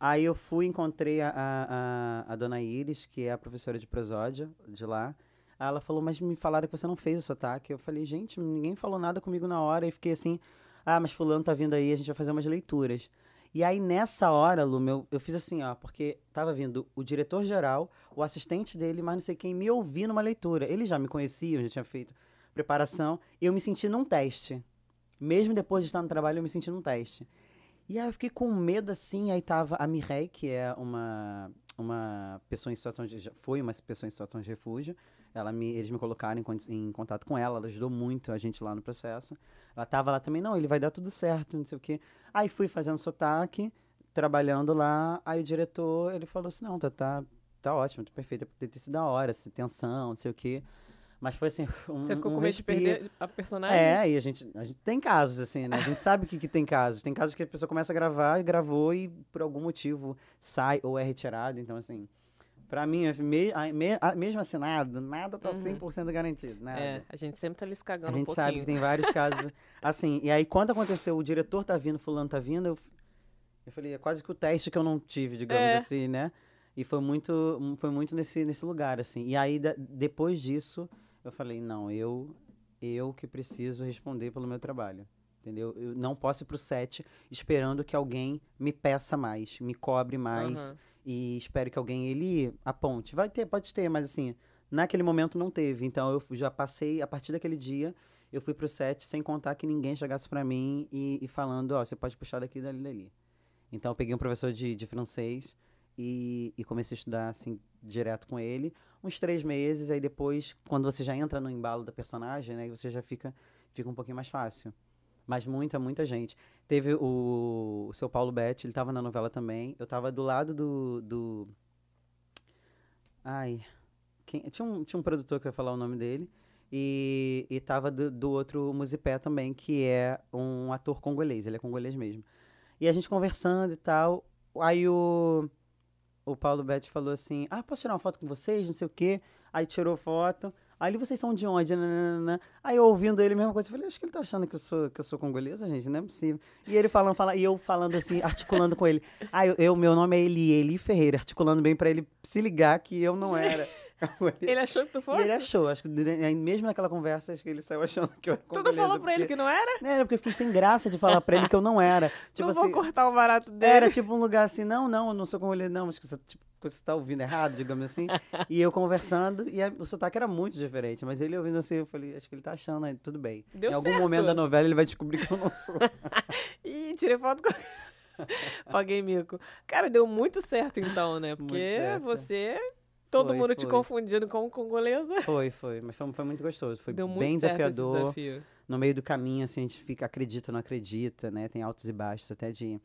Aí eu fui, encontrei a, a, a, dona Iris, que é a professora de prosódia de lá. Ela falou, mas me falaram que você não fez o sotaque. Eu falei, gente, ninguém falou nada comigo na hora. E fiquei assim, ah, mas fulano tá vindo aí, a gente vai fazer umas leituras. E aí, nessa hora, Lu, meu, eu fiz assim, ó, porque tava vindo o diretor-geral, o assistente dele, mas não sei quem, me ouvir numa leitura. Eles já me conheciam, já tinha feito preparação. Eu me senti num teste. Mesmo depois de estar no trabalho, eu me senti num teste. E aí eu fiquei com medo, assim, aí tava a Mirei, que é uma, uma pessoa em situação de... Foi uma pessoa em situação de refúgio. Ela me, eles me colocaram em, em contato com ela, ela ajudou muito a gente lá no processo. Ela tava lá também, não, ele vai dar tudo certo, não sei o quê. Aí fui fazendo sotaque, trabalhando lá, aí o diretor, ele falou assim, não, tá, tá, tá ótimo, tá perfeito, tem ter sido da hora, assim, tensão, não sei o quê. Mas foi assim, um Você ficou um com medo de perder a personagem? É, e a gente, a gente tem casos, assim, né? A gente sabe que, que tem casos. Tem casos que a pessoa começa a gravar e gravou e por algum motivo sai ou é retirado. Então, assim, pra mim, me, a- me- a- mesmo assinado, nada tá Uhum. 100% garantido, nada. É, a gente sempre tá A cagando um gente pouquinho. sabe que tem vários casos. Assim, e aí quando aconteceu, o diretor tá vindo, fulano tá vindo, eu, eu falei, é quase que o teste que eu não tive, digamos É. assim, né? E foi muito, foi muito nesse, nesse lugar, assim. E aí, da- depois disso, eu falei, não, eu, eu que preciso responder pelo meu trabalho. Entendeu? Eu não posso ir pro set esperando que alguém me peça mais, me cobre mais Aham. e espero que alguém ele aponte. Vai ter, pode ter, mas assim, naquele momento não teve. Então eu já passei, a partir daquele dia, eu fui pro set sem contar que ninguém chegasse pra mim e, e falando, ó, você pode puxar daqui, dali, dali. Então eu peguei um professor de, de francês e, e comecei a estudar, assim, direto com ele. Uns três meses, aí depois, quando você já entra no embalo da personagem, né, você já fica, fica um pouquinho mais fácil. Mas muita, muita gente. Teve o, o seu Paulo Betti, ele tava na novela também. Eu tava do lado do. do... Ai. Quem... Tinha, um, tinha um produtor que eu ia falar o nome dele. E, e tava do, do outro Musipé também, que é um ator congolês, ele é congolês mesmo. E a gente conversando e tal. Aí o, o Paulo Betti falou assim: Ah, posso tirar uma foto com vocês? Não sei o quê. Aí tirou foto. Aí ele, vocês são de onde? Aí eu ouvindo ele, a mesma coisa, eu falei, acho que ele tá achando que eu sou, que eu sou congolesa, gente, não é possível. E ele falando, falando, e eu falando assim, articulando com ele. Ah, eu, eu, meu nome é Eli, Eli Ferreira, articulando bem pra ele se ligar que eu não era. Ele achou que tu fosse? E ele achou, acho que mesmo naquela conversa, acho que ele saiu achando que eu era Tu não falou pra porque... ele que não era? É, porque eu fiquei sem graça de falar pra ele que eu não era. Tipo não assim, vou cortar o barato dele. Era tipo um lugar assim, não, não, eu não sou congolês, não, mas que você, tipo, você tá ouvindo errado, digamos assim. e eu conversando, e a, o sotaque era muito diferente, mas ele ouvindo assim, eu falei, acho que ele tá achando, aí, tudo bem. Deu em algum certo. momento da novela ele vai descobrir que eu não sou. Ih, tirei foto com. Paguei mico. Cara, deu muito certo então, né? Porque você. Todo Foi, mundo te foi. confundindo com congolesa. foi, foi, mas foi, foi muito gostoso, foi Deu muito bem certo desafiador. desafio. no meio do caminho, assim, a gente fica, acredita ou não acredita, né? Tem altos e baixos, até de,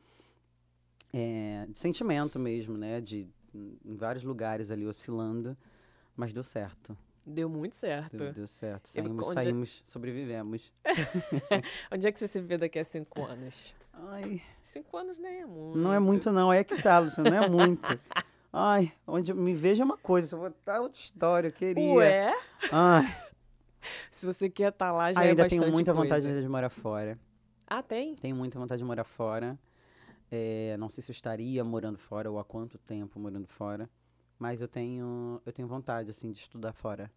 é, de sentimento mesmo, né? De, em vários lugares ali oscilando, mas deu certo. Deu muito certo. Deu, deu certo. Saímos, onde- saímos, sobrevivemos. Onde é que você se vê daqui a cinco anos? Ai, Cinco anos nem é muito. não é muito não, é que tá, Luciano, não é muito. Ai, onde eu me vejo é uma coisa, se eu vou estar outra história, eu queria. Ué? Ai, Se você quer estar lá, já ai, é ainda bastante tenho muita coisa. vontade de morar fora. Ah, tem? Tenho muita vontade de morar fora. É, não sei se eu estaria morando fora ou há quanto tempo morando fora. Mas eu tenho, eu tenho vontade, assim, de estudar fora.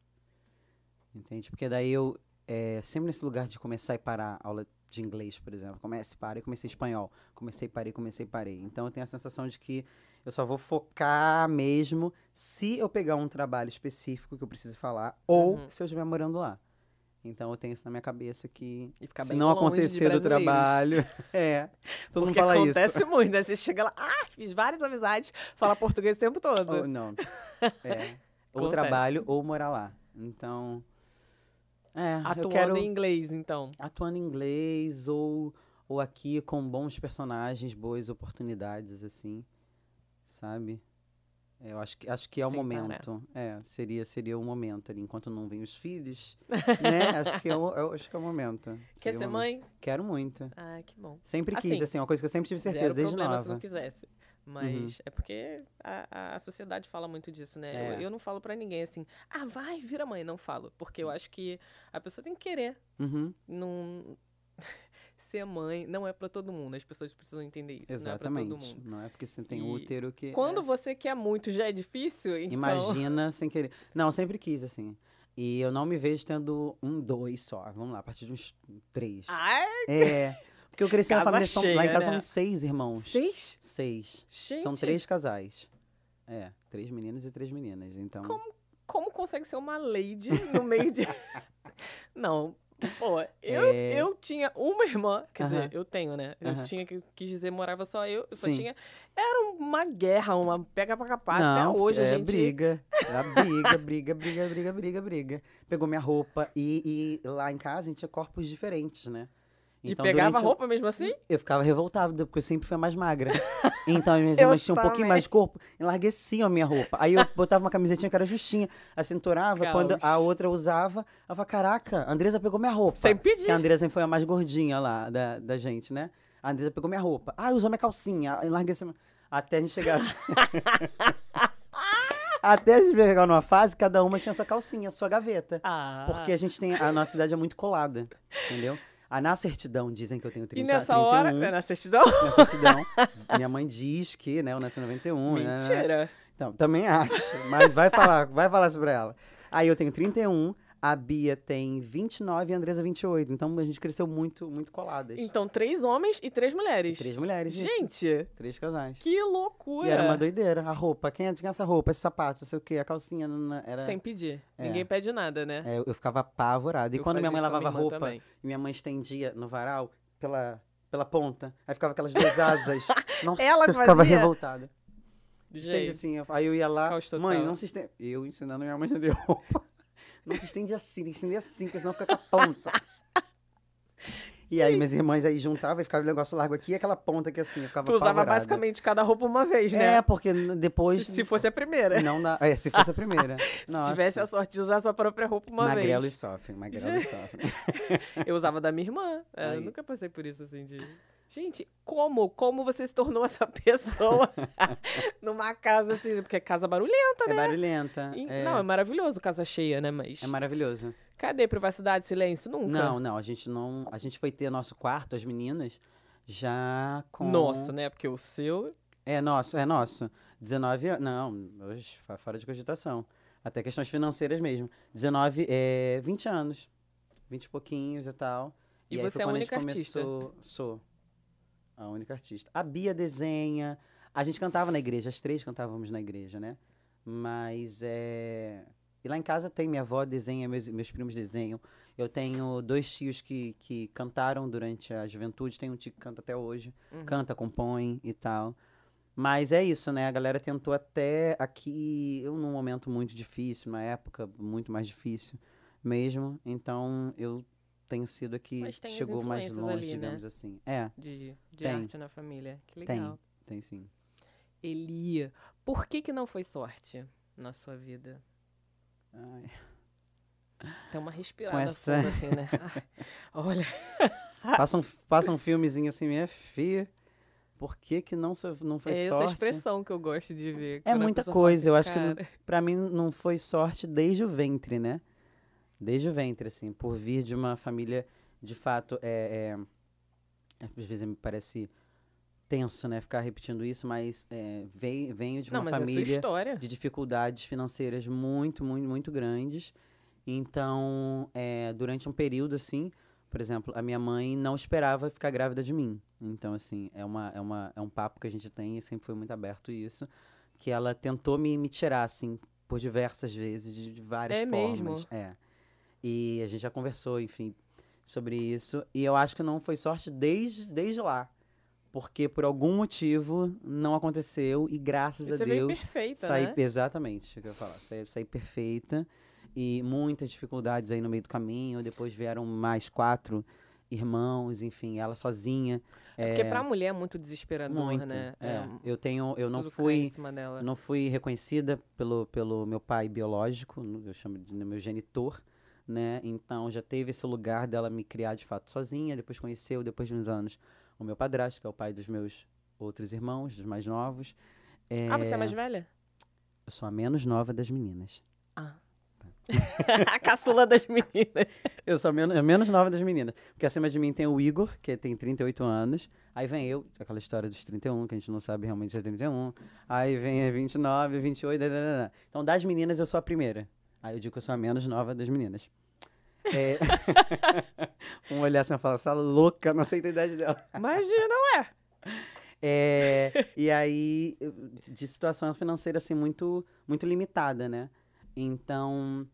Entende? Porque daí eu, é, sempre nesse lugar de começar e parar aula de inglês, por exemplo. Comece, parei, comecei espanhol. Comecei, parei, comecei, parei. Então eu tenho a sensação de que eu só vou focar mesmo se eu pegar um trabalho específico que eu precise falar ou Uhum. se eu estiver morando lá. Então eu tenho isso na minha cabeça que E ficar se bem não acontecer do trabalho, é, todo mundo Porque fala acontece isso. muito, né? Você chega lá, ah, fiz várias amizades, fala português o tempo todo. Ou não. É. Ou Acontece. trabalho ou morar lá. Então, é, eu Atuando quero em inglês, então. atuando em inglês ou ou aqui com bons personagens, boas oportunidades assim, sabe? Eu acho que acho que é o Sem parar. momento. É, seria seria o momento ali enquanto não vem os filhos, né? Acho que é o, eu acho que é o momento. Quer Seria ser momento. mãe? Quero muito. Ah, que bom. Sempre quis, Assim, assim, uma coisa que eu sempre tive certeza Zero desde problema se não nova. quisesse. Mas é porque a, a sociedade fala muito disso, né? É. Eu, eu não falo pra ninguém assim, ah, vai, vira mãe. Não falo. Porque eu acho que a pessoa tem que querer. Uhum, Não... Ser mãe não é pra todo mundo. As pessoas precisam entender isso. Não é pra todo exatamente. mundo. Não é porque você tem E útero que. Quando é. você quer muito, já é difícil, então... Imagina sem querer. Não, eu sempre quis, assim. E eu não me vejo tendo um, dois só. Vamos lá, a partir de uns três. Ai, É. Porque eu cresci na família. são- lá em cheia, casa né? somos seis irmãos. seis? Seis. Gente, São três casais. É, três meninas e três meninas. Então. como consegue ser uma lady no meio de. Não. Pô, eu, É. eu tinha uma irmã, quer Aham. dizer, eu tenho, né? Eu Aham. tinha, que quis dizer, morava só eu, eu só Sim. tinha. Era uma guerra, uma pega pra capar. Até hoje é a gente. briga. Era briga, briga, briga, briga, briga, briga. Pegou minha roupa e, e lá em casa a gente tinha corpos diferentes, né? E pegava roupa mesmo assim? Eu ficava revoltado, porque eu sempre fui a mais magra. Então, as minhas irmãs tinham um pouquinho mais de corpo, enlargueciam a minha roupa. Aí eu botava uma camisetinha que era justinha, a cinturava, quando a Caos. outra usava, eu falava, caraca, a Andresa pegou minha roupa. Sem pedir. Porque a Andresa foi a mais gordinha lá da, da gente, né? A Andresa pegou minha roupa. Ah, usou minha calcinha, enlargueceu. Até a gente chegar... Até a gente chegar numa fase, cada uma tinha sua calcinha, sua gaveta. Ah. Porque a gente tem. A nossa cidade é muito colada, entendeu? A, na certidão dizem que eu tenho 30 E nessa 31, hora, né, na certidão? Na certidão. minha mãe diz que, né, eu nasci em 91. né, né, né. Mentira. Então, também acho. Mas vai falar, vai falar sobre ela. Aí eu tenho 31, a Bia tem 29 e a Andresa 28. Então a gente cresceu muito, muito coladas. Então, três homens e três mulheres. Três mulheres. isso. Gente, Três casais. que loucura. E era uma doideira. A roupa. Quem tinha essa roupa, esse sapato, não sei o quê, a calcinha. Era... Sem pedir. É. Ninguém pede nada, né? É, eu- ficava apavorado. E Eu quando minha mãe isso lavava minha roupa, também. e minha mãe estendia no varal pela, pela ponta, aí ficava aquelas duas asas. Nossa, Ela eu ficava fazia? revoltada. Estende Gente, assim, aí eu ia lá, Caos total. mãe, não se estende. Eu ensinando minha mãe a estender roupa. Não se estende assim, tem que estender assim, porque senão fica com a ponta. E aí minhas irmãs aí juntavam e ficava o negócio largo aqui e aquela ponta aqui assim, eu ficava Tu usava apavorada. basicamente cada roupa uma vez, né? É, porque depois... Se fosse a primeira. Não dá... É, se fosse a primeira. Se tivesse a sorte de usar a sua própria roupa uma Magrelos vez. sofrem, magrelos sofrem. Eu usava da minha irmã. É, eu nunca passei por isso assim de. Gente, como? Como você se tornou essa pessoa numa casa assim? Porque é casa barulhenta, É né? barulhenta. E- É, Não, é maravilhoso casa cheia, né? Mas. é maravilhoso. Cadê privacidade, silêncio? Nunca. Não, não, a gente não... A gente foi ter nosso quarto, as meninas, já com... Nosso, né? Porque o seu. É nosso, é nosso. 19 anos. Não, hoje, fora de cogitação. Até questões financeiras mesmo. 19, é, 20 anos. 20 e pouquinhos e tal. E aí você foi é a única artista? começou- Sou. A única artista. A Bia desenha. A gente cantava na igreja, as três cantávamos na igreja, né? Mas é. E lá em casa tem, minha avó desenha, meus, meus primos desenham. Eu tenho dois tios que, que cantaram durante a juventude, tem um tio que canta até hoje Uhum. canta, compõe e tal. Mas é isso, né? A galera tentou até aqui, eu num momento muito difícil, numa época muito mais difícil mesmo. Então eu tenho sido tem as chegou mais longe, ali, né? digamos assim. É, De, de Tem. arte na família. Que Tem. legal. tem sim. Elia, por que que não foi sorte na sua vida? Ai. Tem uma respirada essa- assim, né? Olha, Passa, um, passa um filmezinho assim, minha filha. Por que que não, não foi é essa sorte? expressão que eu gosto de ver. É a muita coisa, assim, eu acho que "Cara, Pra mim não foi sorte desde o ventre, né? Desde o ventre, assim, por vir de uma família, de fato, é, é- às vezes me parece tenso, né, ficar repetindo isso, mas é, venho, venho de Não, uma é família história. de dificuldades financeiras muito, muito, muito grandes. Então, é, durante um período, assim, por exemplo, a minha mãe não esperava ficar grávida de mim. Então, assim, é, uma, é, uma, é um papo que a gente tem e sempre foi muito aberto isso. Que ela tentou me, me tirar, assim, por diversas vezes, de, de várias É formas. mesmo? É. E a gente já conversou, enfim, sobre isso. E eu acho que não foi sorte desde, desde lá. Porque por algum motivo não aconteceu e graças E a você veio Deus perfeita, saí, né? Exatamente, o que eu ia falar. Saí, saí perfeita e muitas dificuldades aí no meio do caminho. Depois vieram mais quatro irmãos, enfim, ela sozinha. É porque pra mulher é muito desesperador, muito. né? é. Eu tenho, eu não fui, não fui reconhecida pelo, pelo meu pai biológico, eu chamo de meu genitor, né? Então já teve esse lugar dela me criar de fato sozinha. Depois conheceu, depois de uns anos, o meu padrasto, que é o pai dos meus outros irmãos, dos mais novos. Ah, você é mais velha? Eu sou a menos nova das meninas. Ah. a caçula das meninas. Eu sou a menos, a menos nova das meninas. Porque acima de mim tem o Igor, que tem 38 anos. Aí vem eu, aquela história dos 31, que a gente não sabe realmente se é 31. Aí vem a 29, 28, dadadada. Então, das meninas, eu sou a primeira. Aí eu digo que eu sou a menos nova das meninas. É... um olhar assim e falar, essa louca, não aceita a idade dela. Imagina, ué. É, e aí, de situação financeira, assim, muito, muito limitada, né? Então,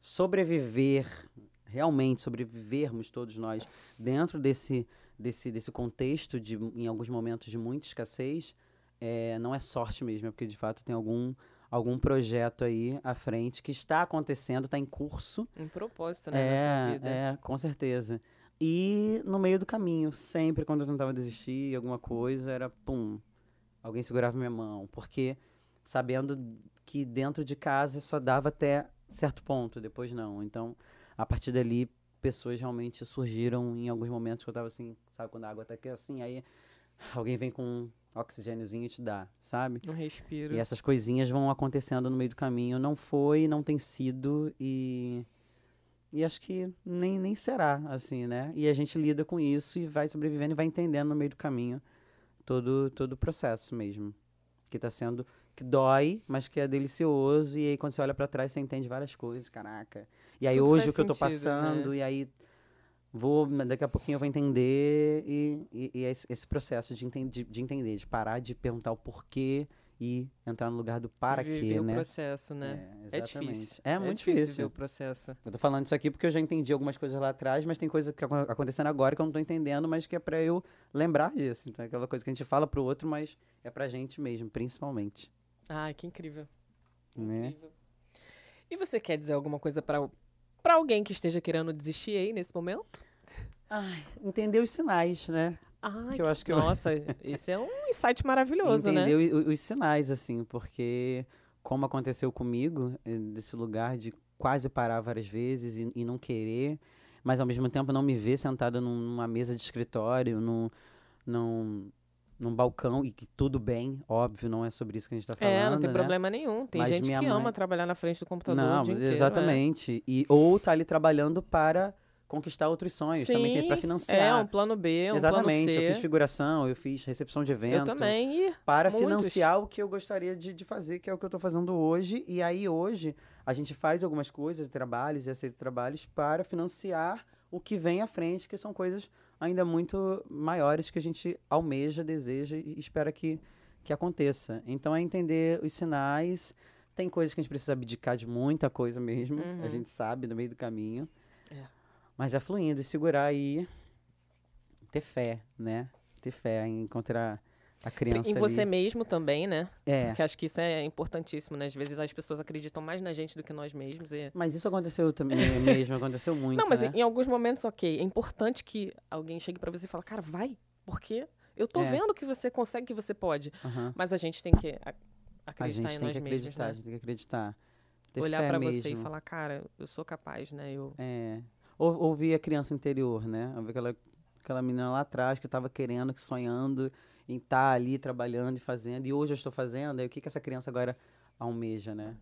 sobreviver, realmente sobrevivermos todos nós dentro desse, desse, desse contexto, de, em alguns momentos de muita escassez, é, não é sorte mesmo, é porque de fato tem algum, algum projeto aí à frente que está acontecendo, está em curso, Um propósito, né, na sua é, vida. é, com certeza. E no meio do caminho, sempre quando eu tentava desistir, alguma coisa, era pum, alguém segurava minha mão. Porque sabendo que dentro de casa só dava até certo ponto, depois não. Então, a partir dali, pessoas realmente surgiram em alguns momentos que eu tava assim, sabe, quando a água tá aqui assim, aí alguém vem com oxigêniozinho te dá, sabe? Um respiro. E essas coisinhas vão acontecendo no meio do caminho. Não foi, não tem sido e. E acho que nem, nem será, assim, né? E a gente lida com isso e vai sobrevivendo e vai entendendo no meio do caminho todo, todo o processo mesmo. Que tá sendo. Que dói, mas que é delicioso. E aí quando você olha pra trás, você entende várias coisas, caraca. E aí Tudo hoje o que eu tô sentido, né? passando, e aí vou, daqui a pouquinho eu vou entender. E, e, e é esse, esse processo de, enten- de, de entender, de parar de perguntar o porquê e entrar no lugar do para quê, o né? processo, né? É, É, difícil. É muito difícil. o processo. Eu tô falando isso aqui porque eu já entendi algumas coisas lá atrás, mas tem coisa que acon- acontecendo agora que eu não tô entendendo, mas que é pra eu lembrar disso. Então é aquela coisa que a gente fala pro outro, mas é pra gente mesmo, principalmente. Ai, que incrível. Né? Incrível. E você quer dizer alguma coisa pra para alguém que esteja querendo desistir aí nesse momento? Ai, entender os sinais, né? Ai, Que eu acho que eu- Nossa, esse é um insight maravilhoso, né? entender o- os sinais, assim, porque como aconteceu comigo, eh, desse lugar de quase parar várias vezes e, e não querer, mas ao mesmo tempo não me ver sentada num- numa mesa de escritório, num, num, num balcão, e que tudo bem, óbvio, não é sobre isso que a gente tá falando. É, não tem né? problema nenhum. Tem Mas gente que mãe- ama trabalhar na frente do computador o Não, dia inteiro. é. exatamente. E, ou tá ali trabalhando para conquistar outros sonhos também, que é para Sim, financiar. É, um plano B, um Exatamente, plano C. eu fiz figuração, eu fiz recepção de evento. Eu também. E Para muitos. financiar o que eu gostaria de, de fazer, que é o que eu estou fazendo hoje. E aí, hoje, a gente faz algumas coisas, trabalhos e aceita trabalhos para financiar o que vem à frente, que são coisas ainda muito maiores que a gente almeja, deseja e espera que, que aconteça. Então, é entender os sinais. Tem coisas que a gente precisa abdicar de muita coisa mesmo, Uhum. a gente sabe no meio do caminho. É. Mas é fluindo e segurar aí, ter fé, né? Ter fé em encontrar a criança em você ali. mesmo também, né? É. Porque acho que isso é importantíssimo, né? Às vezes as pessoas acreditam mais na gente do que nós mesmos. E... Mas isso aconteceu também mesmo, aconteceu muito, Não, mas né? em alguns momentos, ok. É importante que alguém chegue pra você e fale, cara, vai, porque eu tô É. vendo que você consegue, que você pode. Mas a gente tem que a- A acreditar gente em tem nós que mesmos, acreditar, a né? gente tem que acreditar. Olhar pra você e falar, cara, eu sou capaz, né? Eu... É. Ou- Ouvir a criança interior, né? Aquela, aquela menina lá atrás que estava querendo, que sonhando em estar ali trabalhando e fazendo. E hoje eu estou fazendo. Aí o que, que essa criança agora almeja, né?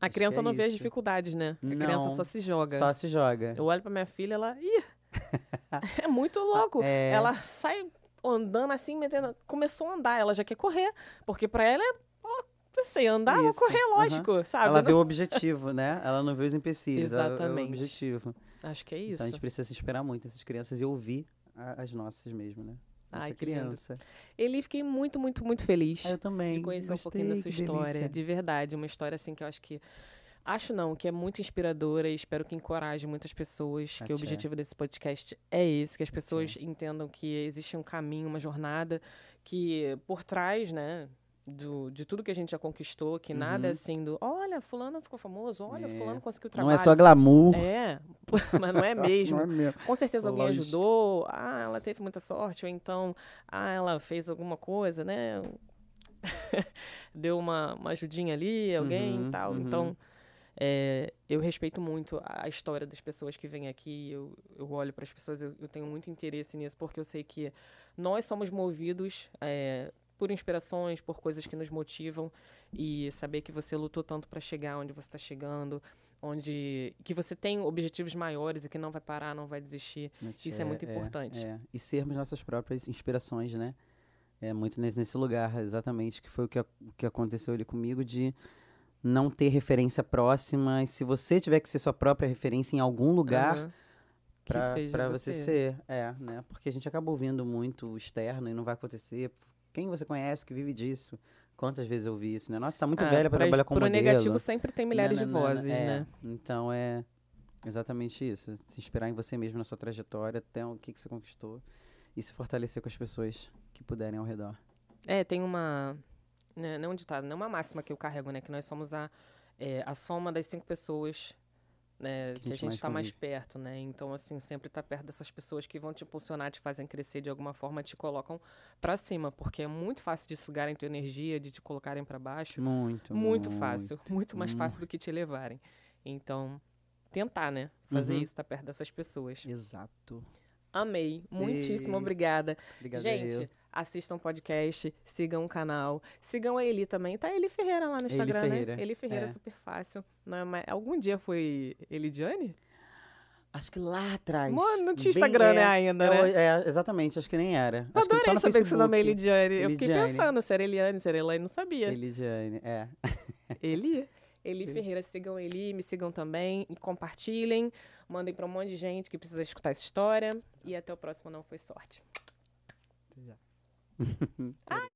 A Acho criança é não vê as isso. dificuldades, né? A criança Não, só se joga. Só se joga. Eu olho pra minha filha, ela. Ih! é muito louco. É. Ela sai andando assim, metendo. Começou a andar, ela já quer correr. Porque pra ela é. Sei andar, vou Isso, correr, aham. lógico, sabe? Ela Não- vê o objetivo, né? Ela não vê os empecilhos. ela vê Exatamente. o objetivo. Acho que é isso. Então a gente precisa se esperar muito essas crianças e ouvir a- as nossas mesmo, né? Ai, Essa lindo. criança. Eli, fiquei muito, muito, muito feliz Ah, eu também. de conhecer um gostei, pouquinho da sua história. delícia. De verdade, uma história assim que eu acho que. Acho não, que é muito inspiradora e espero que encoraje muitas pessoas. Que o objetivo desse podcast é esse, que as pessoas entendam que existe um caminho, uma jornada, que por trás, né, do, de tudo que a gente já conquistou, que nada é Uhum. assim do olha, fulano ficou famoso, olha, É. fulano conseguiu Não trabalho. é só glamour. É, mas não é mesmo. Não é mesmo. Com certeza alguém ajudou. Ah, ela teve muita sorte. Ou então, ah, ela fez alguma coisa, né? Deu uma, uma ajudinha ali, alguém Uhum, e tal. uhum. Então, é, eu respeito muito a história das pessoas que vêm aqui. Eu, eu olho para as pessoas, eu, eu tenho muito interesse nisso, porque eu sei que nós somos movidos é, por inspirações, por coisas que nos motivam. E saber que você lutou tanto para chegar onde você está chegando, onde que você tem objetivos maiores e que não vai parar, não vai desistir. Isso é muito importante. é. E sermos nossas próprias inspirações, né? É muito nesse, lugar, exatamente, que foi o que, o que aconteceu ali comigo, de não ter referência próxima. E se você tiver que ser sua própria referência em algum lugar, pra, seja pra você. ser. É, né? Porque a gente acaba ouvindo muito o externo e não vai acontecer. Quem você conhece que vive disso? Quantas vezes eu ouvi isso, né? Nossa, tá muito Ah, velha pra- trabalhar com pro modelo. negativo sempre tem milhares de Nananana, vozes, é. né? Então é exatamente isso. Se inspirar em você mesmo, na sua trajetória, até o que, que você conquistou. E se fortalecer com as pessoas que puderem ao redor. É, tem uma. Né, não um ditado, não uma máxima que eu carrego, né? Que nós somos a, é, a soma das cinco pessoas né, Que que, a gente gente mais está mais perto, né? Então, assim, sempre tá perto dessas pessoas que vão te impulsionar, te fazem crescer de alguma forma, te colocam pra cima, porque é muito fácil de sugarem tua energia, de te colocarem pra baixo. Muito, Muito fácil, muito mais fácil do que te levarem. Então, tentar, né? Fazer Uhum. isso, tá perto dessas pessoas. Exato. Amei. Muitíssimo Ei, obrigada. Obrigado Gente, eu. assistam o podcast, sigam o canal, sigam a Eli também. Tá Eli Ferreira lá no Eli Instagram, Ferreira, né? Eli Ferreira, é. super fácil. Não é mais... Algum dia foi Elidiane? Acho que lá atrás. Mano, não tinha Instagram, né, é, ainda, é, né? é, exatamente, acho que nem era. Eu acho que só adorei no saber que seu nome é Facebook. Elidiane. Eu fiquei Elidiane. pensando se era Eliane, se era Elaine, não sabia. Elidiane, é. Eli. Eli Ferreira, sigam Eli, me sigam também e compartilhem. Mandem pra um monte de gente que precisa escutar essa história. E até o próximo Não Foi Sorte. Até já.